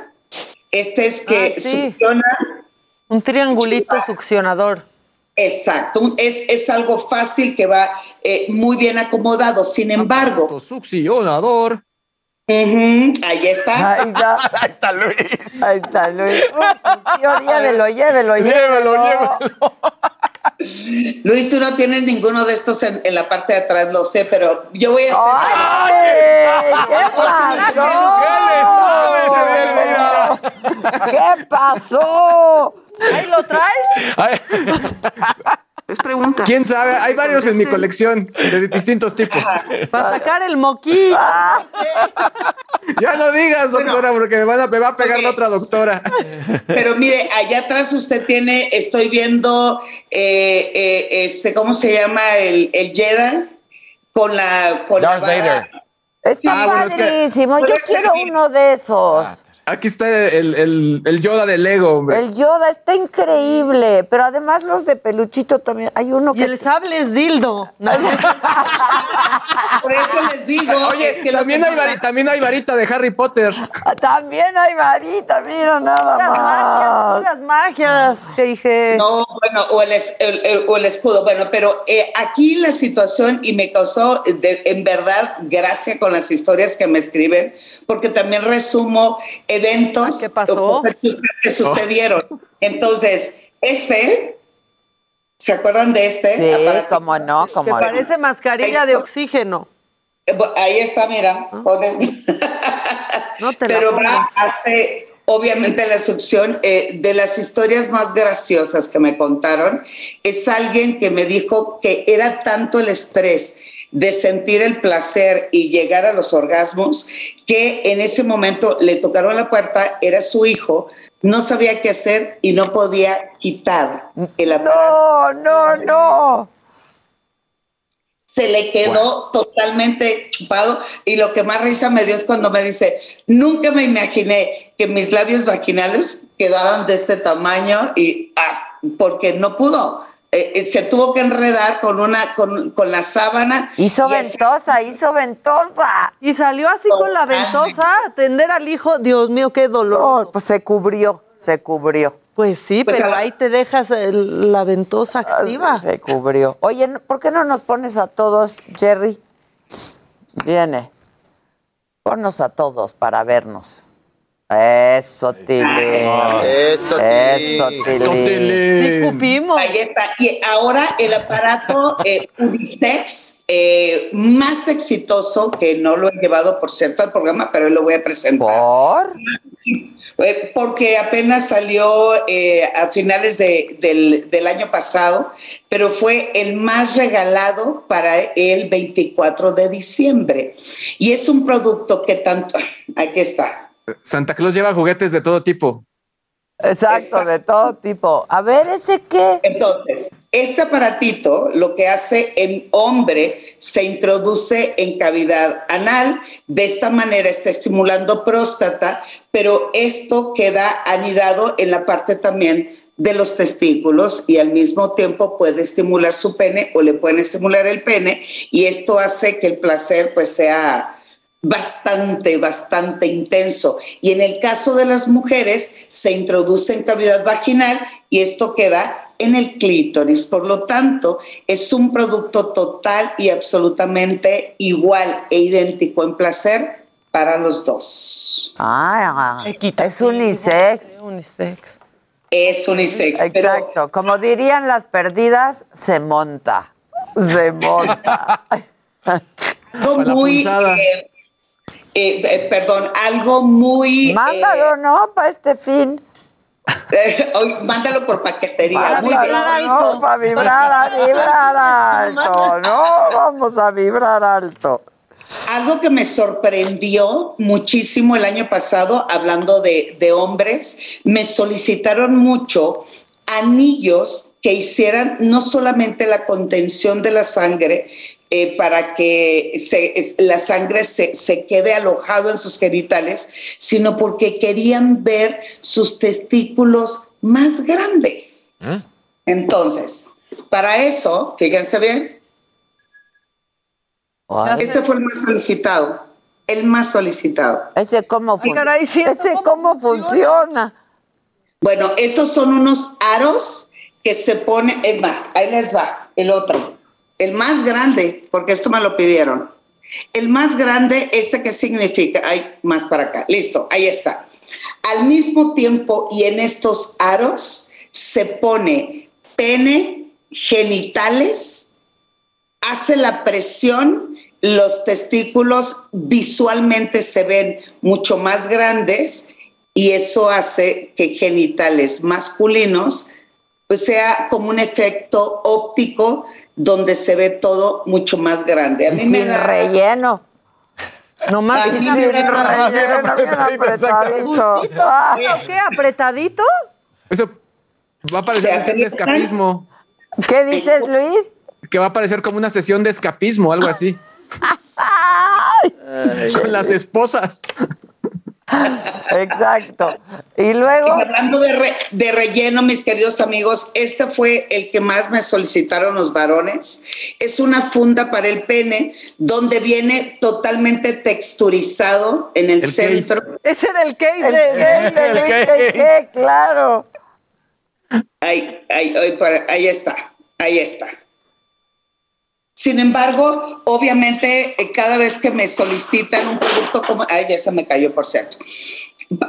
Este es que Ah, sí. succiona Un triangulito succionador. Exacto, es, es algo fácil que va eh, muy bien acomodado. Sin embargo, Succionador. Ujú, ahí está. Ahí está. [laughs] Ahí está Luis. Ahí está Luis. Uy, señor, llévelo, llévelo, llévelo. Luis, tú no tienes ninguno de estos en, en la parte de atrás, lo sé, pero yo voy a ¡Ay, ¿Qué pasó? ¿Qué pasó? ¿Ahí lo traes? Es pregunta. ¿Quién sabe? Hay varios en mi colección de distintos tipos. Para sacar el moquillo. Ya no digas, doctora, porque me, van a- me va a pegar la otra doctora. Pero mire, allá atrás usted tiene, estoy viendo, eh, eh, este, ¿cómo se llama? El, el Jedi con la... Con Darth la. Vader. Está Ah, bueno, es que- padrísimo. Yo quiero uno de esos. Aquí está el, el- el Yoda de Lego, hombre. El Yoda está increíble, pero además los de peluchito también. Hay uno Y que el sable es dildo. No, [laughs] Por eso les digo, Oye, es que también, hay pasa- vari- también hay varita de Harry Potter. también hay varita, mira nada magias, más. puras magias, que dije. No, bueno, o el, es- el- el- o el escudo. Bueno, pero eh, aquí la situación, y me causó de- en verdad gracia con las historias que me escriben, porque también resumo eventos ¿Qué pasó? o cosas que- que sucedieron. Entonces, este, ¿se acuerdan de este? Sí, cómo no, Que cómo no. parece mascarilla de oxígeno. Eh, Ahí está, mira. Ponen- No te la Pero va, pongas. hace obviamente la succión eh, de las historias más graciosas que me contaron. Es alguien que me dijo que era tanto el estrés de sentir el placer y llegar a los orgasmos que en ese momento le tocaron la puerta, era su hijo, no sabía qué hacer y no podía quitar el aparato. No, no, no. se le quedó totalmente chupado y lo que más risa me dio es cuando me dice, nunca me imaginé que mis labios vaginales quedaran de este tamaño y ah, porque no pudo. Eh, eh, se tuvo que enredar con una con, con la sábana. Hizo y ventosa, hizo ventosa. Y salió así con la ventosa a atender al hijo. Dios mío, qué dolor. pues se cubrió, se cubrió. Pues sí, Pues pero ahí te dejas el- la ventosa activa. Se cubrió. Oye, ¿no- ¿por qué no nos pones a todos, Jerry? Viene. Ponnos a todos para vernos. Eso, Tilly. Eso, Eso, Tilly. Ahí está. Y ahora el aparato eh, Unisex eh, más exitoso, que no lo he llevado, por cierto, al programa, pero hoy lo voy a presentar. ¿Por? Eh, porque apenas salió eh, a finales de- del, del año pasado, pero fue el más regalado para el 24 de diciembre. Y es un producto que tanto... Aquí está. Santa Claus lleva juguetes de todo tipo. Exacto, de todo tipo. A ver, ¿ese qué? Entonces, este aparatito lo que hace en hombre se introduce en cavidad anal, de esta manera está estimulando próstata, pero esto queda anidado en la parte también de los testículos y al mismo tiempo puede estimular su pene o le pueden estimular el pene y esto hace que el placer pues sea bastante, bastante intenso. Y en el caso de las mujeres, se introduce en cavidad vaginal y esto queda en el clítoris. Por lo tanto, es un producto total y absolutamente igual e idéntico en placer para los dos. Ah, es unisex. Unisex. Es unisex. pero- Exacto. Como dirían las perdidas, se monta. Se monta. [laughs] algo muy, eh, eh, eh, perdón, algo muy... Mándalo, ¿no? Para este fin. [laughs] eh, mándalo por paquetería. Para Muy vibrar bien. alto. para vibrar, a vibrar alto. [laughs] No, vamos a vibrar alto. Algo que me sorprendió muchísimo el año pasado, hablando de, de hombres, me solicitaron mucho anillos que hicieran no solamente la contención de la sangre, eh, para que se- es- la sangre se, se quede alojado en sus genitales, sino porque querían ver sus testículos más grandes. Entonces, para eso, fíjense bien, este fue el más solicitado. El más solicitado. ¿Ese cómo, fun- caray, sí, ¿eso ¿Ese cómo funciona? Bueno, estos son unos aros que se ponen, es más, ahí les va, el otro, el más grande, porque esto me lo pidieron. El más grande, este que significa, hay más para acá, listo, ahí está. Al mismo tiempo y en estos aros se pone pene, genitales, hace la presión, los testículos visualmente se ven mucho más grandes y eso hace que genitales masculinos pues sea como un efecto óptico donde se ve todo mucho más grande. A Y mí me sin da- relleno. No más me Ah. ¿pero ¿Qué? ¿Apretadito? Eso va a parecer escapismo. ¿Qué dices, Luis? Que va a parecer como una sesión de escapismo, algo así. Con las esposas. Exacto. Y luego. Y hablando de, re- de relleno, mis queridos amigos, este fue el que más me solicitaron los varones. Es una funda para el pene donde viene totalmente texturizado en el, El centro. Ese era el case El de... case [laughs] de El Luis case. Claro. Ahí, ahí, ahí, para- ahí está, ahí está. Sin embargo, obviamente, eh, cada vez que me solicitan un producto como... Ay, ya se me cayó, por cierto.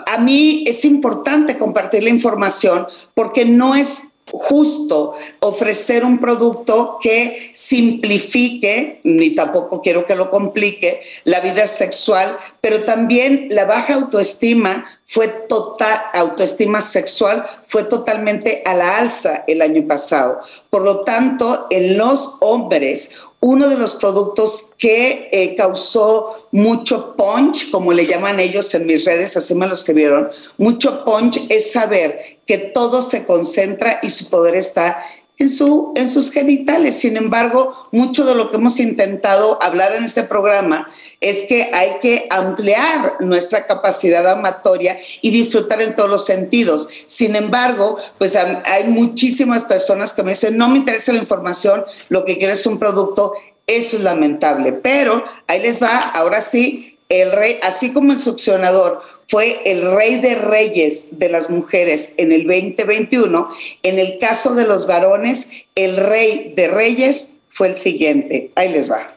A mí es importante compartir la información porque no es justo ofrecer un producto que simplifique, ni tampoco quiero que lo complique, la vida sexual, pero también la baja autoestima fue total, autoestima sexual fue totalmente a la alza el año pasado. Por lo tanto, en los hombres, uno de los productos que eh, causó mucho punch, como le llaman ellos en mis redes, así me lo escribieron, mucho punch es saber que todo se concentra y su poder está en, su, en sus genitales. Sin embargo, mucho de lo que hemos intentado hablar en este programa es que hay que ampliar nuestra capacidad amatoria y disfrutar en todos los sentidos. Sin embargo, pues hay muchísimas personas que me dicen, no me interesa la información, lo que quiero es un producto. Eso es lamentable, pero ahí les va, ahora sí, el rey, así como el succionador fue el rey de reyes de las mujeres en el 2021, en el caso de los varones, el rey de reyes fue el siguiente. Ahí les va.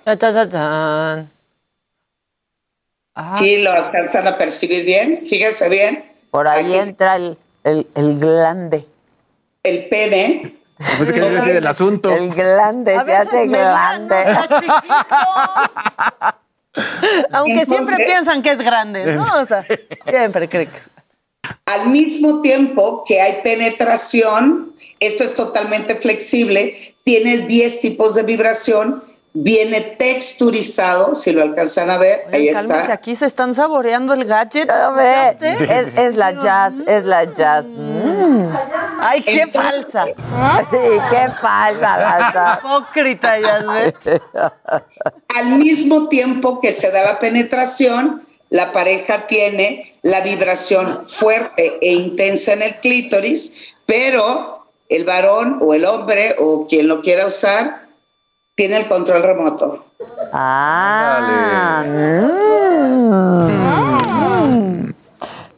Sí, lo alcanzan a percibir bien, fíjense bien. Por ahí entra el, el, el glande. El pene. Pues que decir el asunto. El glande, se hace glande. [laughs] [laughs] Aunque siempre piensan que es grande, ¿no? O sea, [laughs] siempre creen que es Al mismo tiempo que hay penetración, esto es totalmente flexible, tienes 10 tipos de vibración, viene texturizado, si lo alcanzan a ver, ahí Cálmense, está. aquí se están saboreando el gadget. A ver, es, es la jazz, es la jazz. Mm. Ay, qué Entonces- falsa. Sí, qué falsa la. [laughs] Hipócrita, ya ves. [laughs] Al mismo tiempo que se da la penetración, la pareja tiene la vibración fuerte e intensa en el clítoris, pero el varón o el hombre o quien lo quiera usar tiene el control remoto. Ah, mm.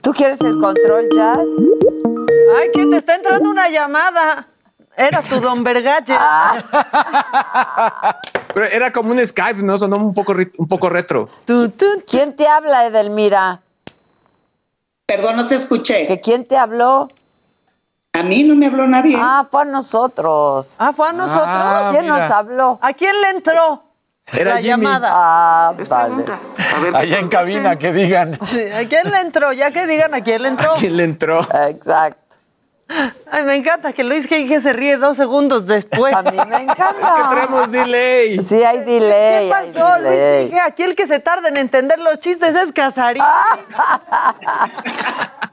¿Tú quieres el control jazz? Ay, que te está entrando una llamada. Era tu don Vergalle. [laughs] Ah. Pero era como un Skype, ¿no? Sonó un poco, un poco retro. ¿Quién te habla, Edelmira? Perdón, no te escuché. ¿Que quién te habló? A mí no me habló nadie. Ah, fue a nosotros. Ah, fue a nosotros. Ah, ¿Quién mira. nos habló? ¿A quién le entró? Era la Jimmy. llamada. Ah, vale. Allá en cabina, que digan. Sí, ¿A quién le entró? Ya que digan a quién le entró. ¿Quién le entró? Exacto. Ay, me encanta que Luis que se ríe dos segundos después. A mí me [laughs] Que encanta. traemos delay. Sí, hay delay. ¿Qué pasó, Luis? Dije, aquí el que se tarda en entender los chistes es Casarín. [laughs]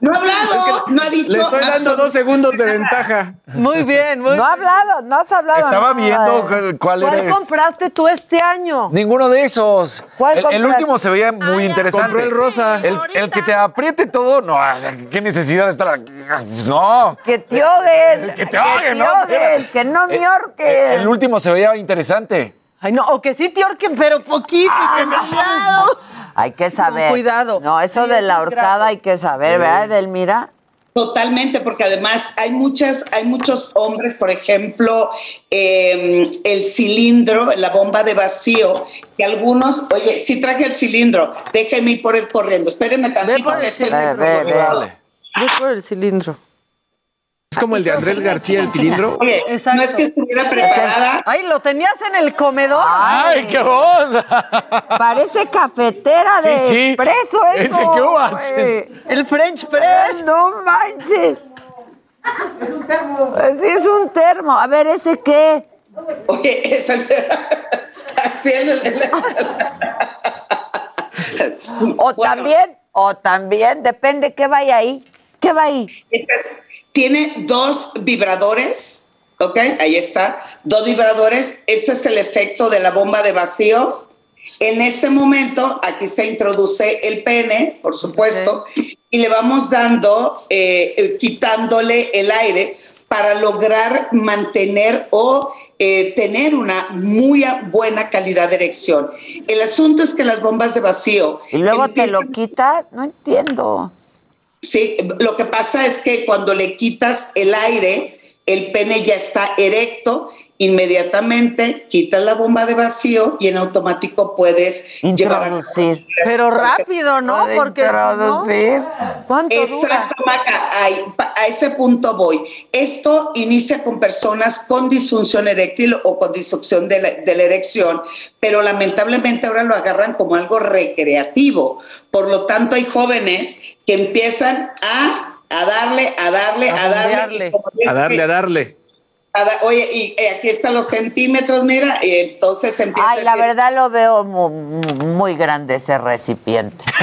No ha hablado, no ha dicho. Le estoy dando dos segundos de ventaja. Muy bien, muy No ha hablado, no has hablado. Estaba nada, viendo cuál, cuál ¿Cuál eres. compraste tú este año? Ninguno de esos. ¿Cuál el, el último se veía muy interesante. Compró el rosa. El, el que te apriete todo, no, o sea, qué necesidad de estar aquí? Pues no. Que te ahoguen. Que te ahoguen, ¿no? Que no me Eh, ahorquen. eh, El último se veía interesante. Ay, no, o que sí te ahorquen, pero poquito. y con cuidado. Hay que saber. Con cuidado. No, eso Sí, de la horcada hay que saber, ¿verdad, Edelmira? Totalmente, porque además hay muchas, hay muchos hombres, por ejemplo, eh, el cilindro, la bomba de vacío, que algunos, oye, sí traje el cilindro, déjenme ir por él corriendo, espérenme tantito. por el que estoy- Ve, ve, ve. Ve por el cilindro. Es como el de Andrés García, el cilindro. Oye, Exacto. no es que estuviera preparada. Ay, ¿lo tenías en el comedor? ¡Ay, qué onda! Parece cafetera de Sí, sí. expreso Ese eso. que hubo haces. El French Press. No manches. Es un termo. Sí, es un termo. A ver, ¿ese qué? Oye, es el- [laughs] así el- el- O Bueno. también, o también, depende qué vaya ahí. ¿Qué va ahí? Este es- tiene dos vibradores, ¿ok? Ahí está, dos vibradores. Esto es el efecto de la bomba de vacío. En ese momento, aquí se introduce el pene, por supuesto, y le vamos dando, eh, quitándole el aire para lograr mantener o eh, tener una muy buena calidad de erección. El asunto es que las bombas de vacío... Y luego te lo quitas. No entiendo. Sí, lo que pasa es que cuando le quitas el aire, el pene ya está erecto, inmediatamente quitas la bomba de vacío y en automático puedes Introducir. Pero rápido, ¿no? Porque si no, introducir. ¿cuánto dura? Exacto, Maca, a ese punto voy. Esto inicia con personas con disfunción eréctil o con disfunción de la, de la erección, pero lamentablemente ahora lo agarran como algo recreativo. Por lo tanto, hay jóvenes que empiezan a, a darle, a darle, a, darle. y como ves A darle, que- a darle. a da- oye, y eh, aquí están los centímetros, mira, y entonces empieza Ay, a la decir- verdad lo veo mu- mu- muy, grande ese recipiente. [laughs]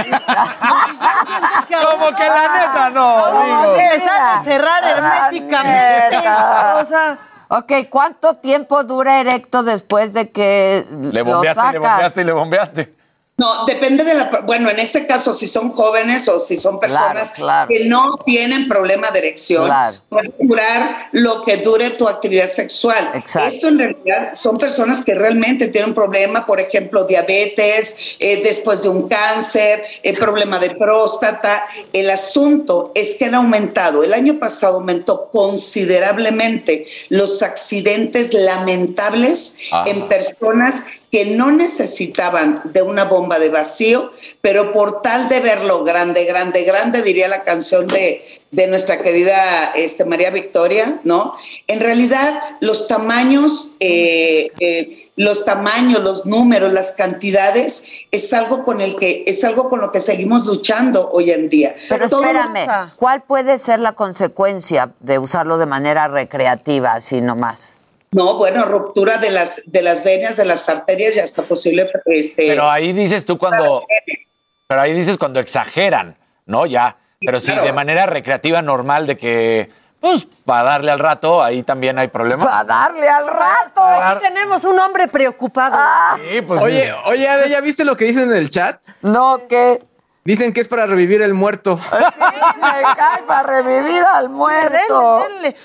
Como que la neta no, Como que a cerrar herméticamente. O sea, Ok, ¿cuánto tiempo dura erecto después de que Le lo bombeaste, le sacas? bombeaste y le bombeaste. No, depende de la. Bueno, en este caso, si son jóvenes o si son personas claro. que no tienen problema de erección, Claro. puede durar lo que dure tu actividad sexual. Exacto. Esto en realidad son personas que realmente tienen un problema, por ejemplo, diabetes, eh, después de un cáncer, el problema de próstata. El asunto es que han aumentado. El año pasado aumentó considerablemente los accidentes lamentables Ajá. en personas que no necesitaban de una bomba de vacío, pero por tal de verlo grande, grande, grande, diría la canción de, de nuestra querida este, María Victoria, ¿no? En realidad, los tamaños, eh, eh, los tamaños, los números, las cantidades, es algo con el que, es algo con lo que seguimos luchando hoy en día. Pero Todo- espérame, ¿cuál puede ser la consecuencia de usarlo de manera recreativa, así nomás? No, bueno, ruptura de las, de las venas, de las arterias y hasta posible este, Pero ahí dices tú cuando. Pero ahí dices cuando exageran, ¿no? Ya. Pero si claro. de manera recreativa normal de que, pues, para darle al rato, ahí también hay problemas. ¡A darle al rato! aquí tenemos un hombre preocupado. Sí, pues. Oye, sí. oye, Ade, ¿ya viste lo que dicen en el chat? No, ¿qué? Dicen que es para revivir el muerto. Me cae para revivir al muerto. Denle, denle.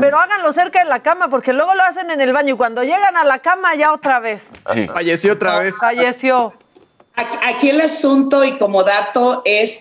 Pero háganlo cerca de la cama, porque luego lo hacen en el baño y cuando llegan a la cama ya otra vez. Sí. Falleció otra vez. Falleció. Aquí aquí el asunto y como dato es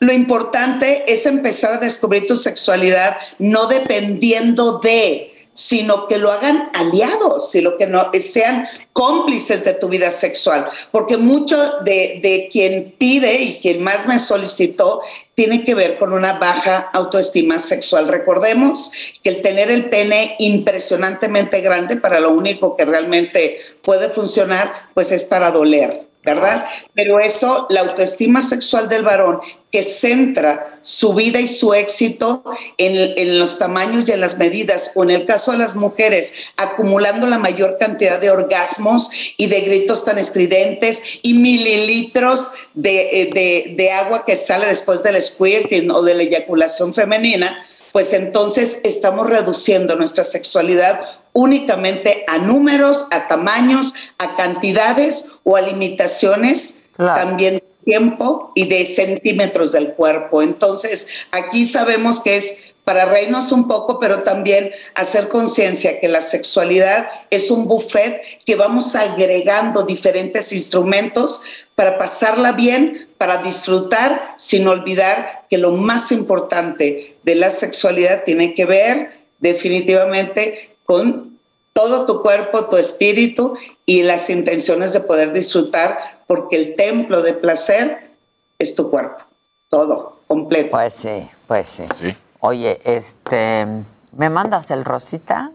lo importante es empezar a descubrir tu sexualidad no dependiendo de sino que lo hagan aliados, sino que no sean cómplices de tu vida sexual, porque mucho de, de quien pide y quien más me solicitó tiene que ver con una baja autoestima sexual. Recordemos que el tener el pene impresionantemente grande para lo único que realmente puede funcionar, pues es para doler. ¿Verdad? Pero eso, la autoestima sexual del varón que centra su vida y su éxito en, en, los tamaños y en las medidas, o en el caso de las mujeres, acumulando la mayor cantidad de orgasmos y de gritos tan estridentes y mililitros de, de, de agua que sale después del squirting o de la eyaculación femenina, pues entonces estamos reduciendo nuestra sexualidad únicamente a números, a tamaños, a cantidades o a limitaciones claro. también tiempo y de centímetros del cuerpo. Entonces, aquí sabemos que es para reírnos un poco, pero también hacer conciencia que la sexualidad es un buffet que vamos agregando diferentes instrumentos para pasarla bien, para disfrutar, sin olvidar que lo más importante de la sexualidad tiene que ver definitivamente con todo tu cuerpo, tu espíritu y las intenciones de poder disfrutar, porque el templo de placer es tu cuerpo, todo, completo. Pues sí, pues sí. Sí. Oye, este, ¿me mandas el rosita?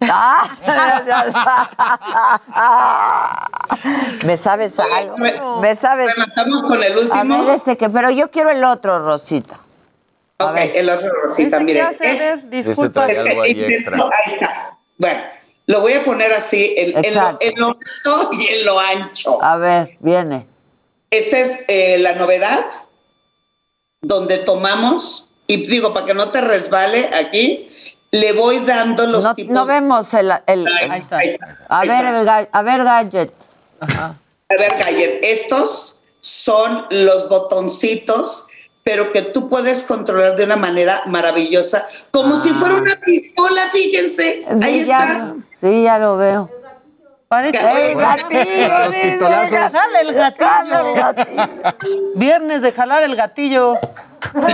[laughs] ¿Me sabes algo? ¿Me sabes? Rematamos con el último. A ver, este que, pero yo quiero el otro rosita. Ok, el otro rosita, ¿Ese miren. Qué hace, es? Disculpa. Este extra. Ahí está. Bueno, lo voy a poner así, en, en, lo, en, lo, alto y en lo ancho. A ver, viene. Esta es eh, la novedad, donde tomamos, y digo, para que no te resbale aquí, le voy dando los no, tipos. No vemos el. el, el ahí está, ahí está, a, ahí ver, está. El, a ver, Gadget. Ajá. A ver, Gadget, estos son los botoncitos pero que tú puedes controlar de una manera maravillosa, como ah. si fuera una pistola, fíjense. Sí, Ahí ya, está. Sí, ya lo veo. Parece el gatillo. Los pistolazos. El gatillo. el gatillo. Viernes de jalar el gatillo. [laughs]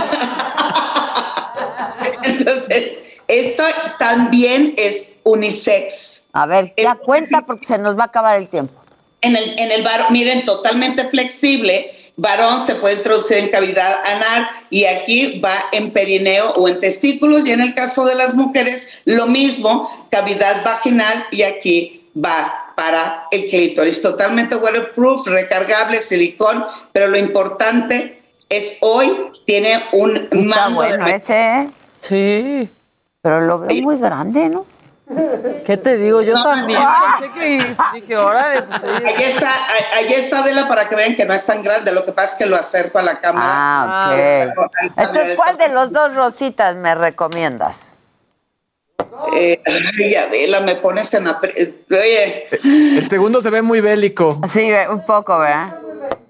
Entonces, esto también es unisex. A ver, ya cuenta porque se nos va a acabar el tiempo. En el, en el varón, miren, totalmente flexible. Varón se puede introducir en cavidad anal y aquí va en perineo o en testículos. Y en el caso de las mujeres, lo mismo, cavidad vaginal y aquí va para el clítoris. Totalmente waterproof, recargable, silicón, pero lo importante es hoy tiene un Está mando de bueno ese, ¿eh? Sí. Pero lo veo muy grande, ¿no? ¿Qué te digo? Yo No, también. no. Pensé que dije, órale, pues sí. Ahí está, ahí- ahí está Adela para que vean que no es tan grande, lo que pasa es que lo acerco a la cámara. Ah, ok. Entonces, ¿cuál de los dos rositas me recomiendas? Eh, ay, Adela, me pones en... eh, Oye, El segundo se ve muy bélico. Sí, un poco, ¿verdad?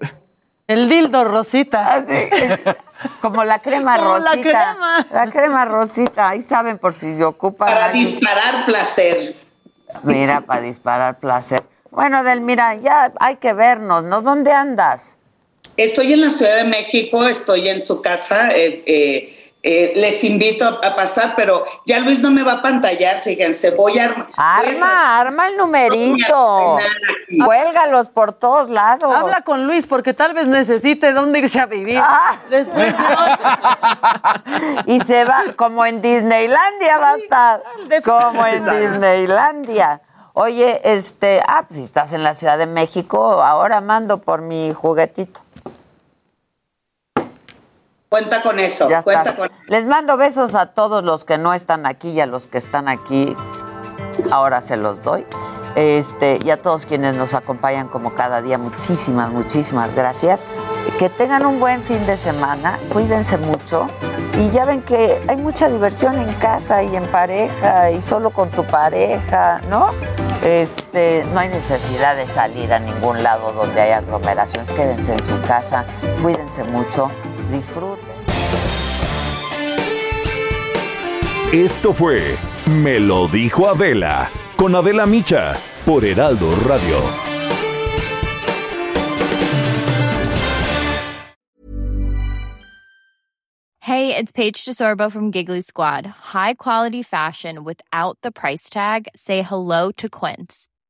[laughs] El dildo rosita. [laughs] Como la crema Como la rosita. crema. La crema rosita. Ahí saben por si se ocupan. para disparar placer. Mira, para disparar placer. Bueno, Delmira, ya hay que vernos, ¿no? ¿Dónde andas? Estoy en la Ciudad de México, estoy en su casa. eh, eh, eh, les invito a, a pasar, pero ya Luis no me va a pantallar, fíjense, voy a... voy a- Arma, arma el numerito. No. Cuélgalos por todos lados. Habla con Luis porque tal vez necesite dónde irse a vivir. Ah. Después [laughs] Y se va, como en Disneylandia va a estar. Como en Disneylandia. Oye, este, ah, pues si estás en la Ciudad de México, ahora mando por mi juguetito. Cuenta con eso, Ya cuenta con Les mando besos a todos los que no están aquí y a los que están aquí. Ahora se los doy. Este, y a todos quienes nos acompañan como cada día, muchísimas, muchísimas gracias. Que tengan un buen fin de semana, cuídense mucho. Y ya ven que hay mucha diversión en casa y en pareja y solo con tu pareja, ¿no? Este, no hay necesidad de salir a ningún lado donde hay aglomeraciones. Quédense en su casa, cuídense mucho, disfruten. Esto fue Me lo dijo Adela con Adela Micha por Heraldo Radio. Hey, it's Paige DeSorbo from Giggly Squad. High quality fashion without the price tag. Say hello to Quince.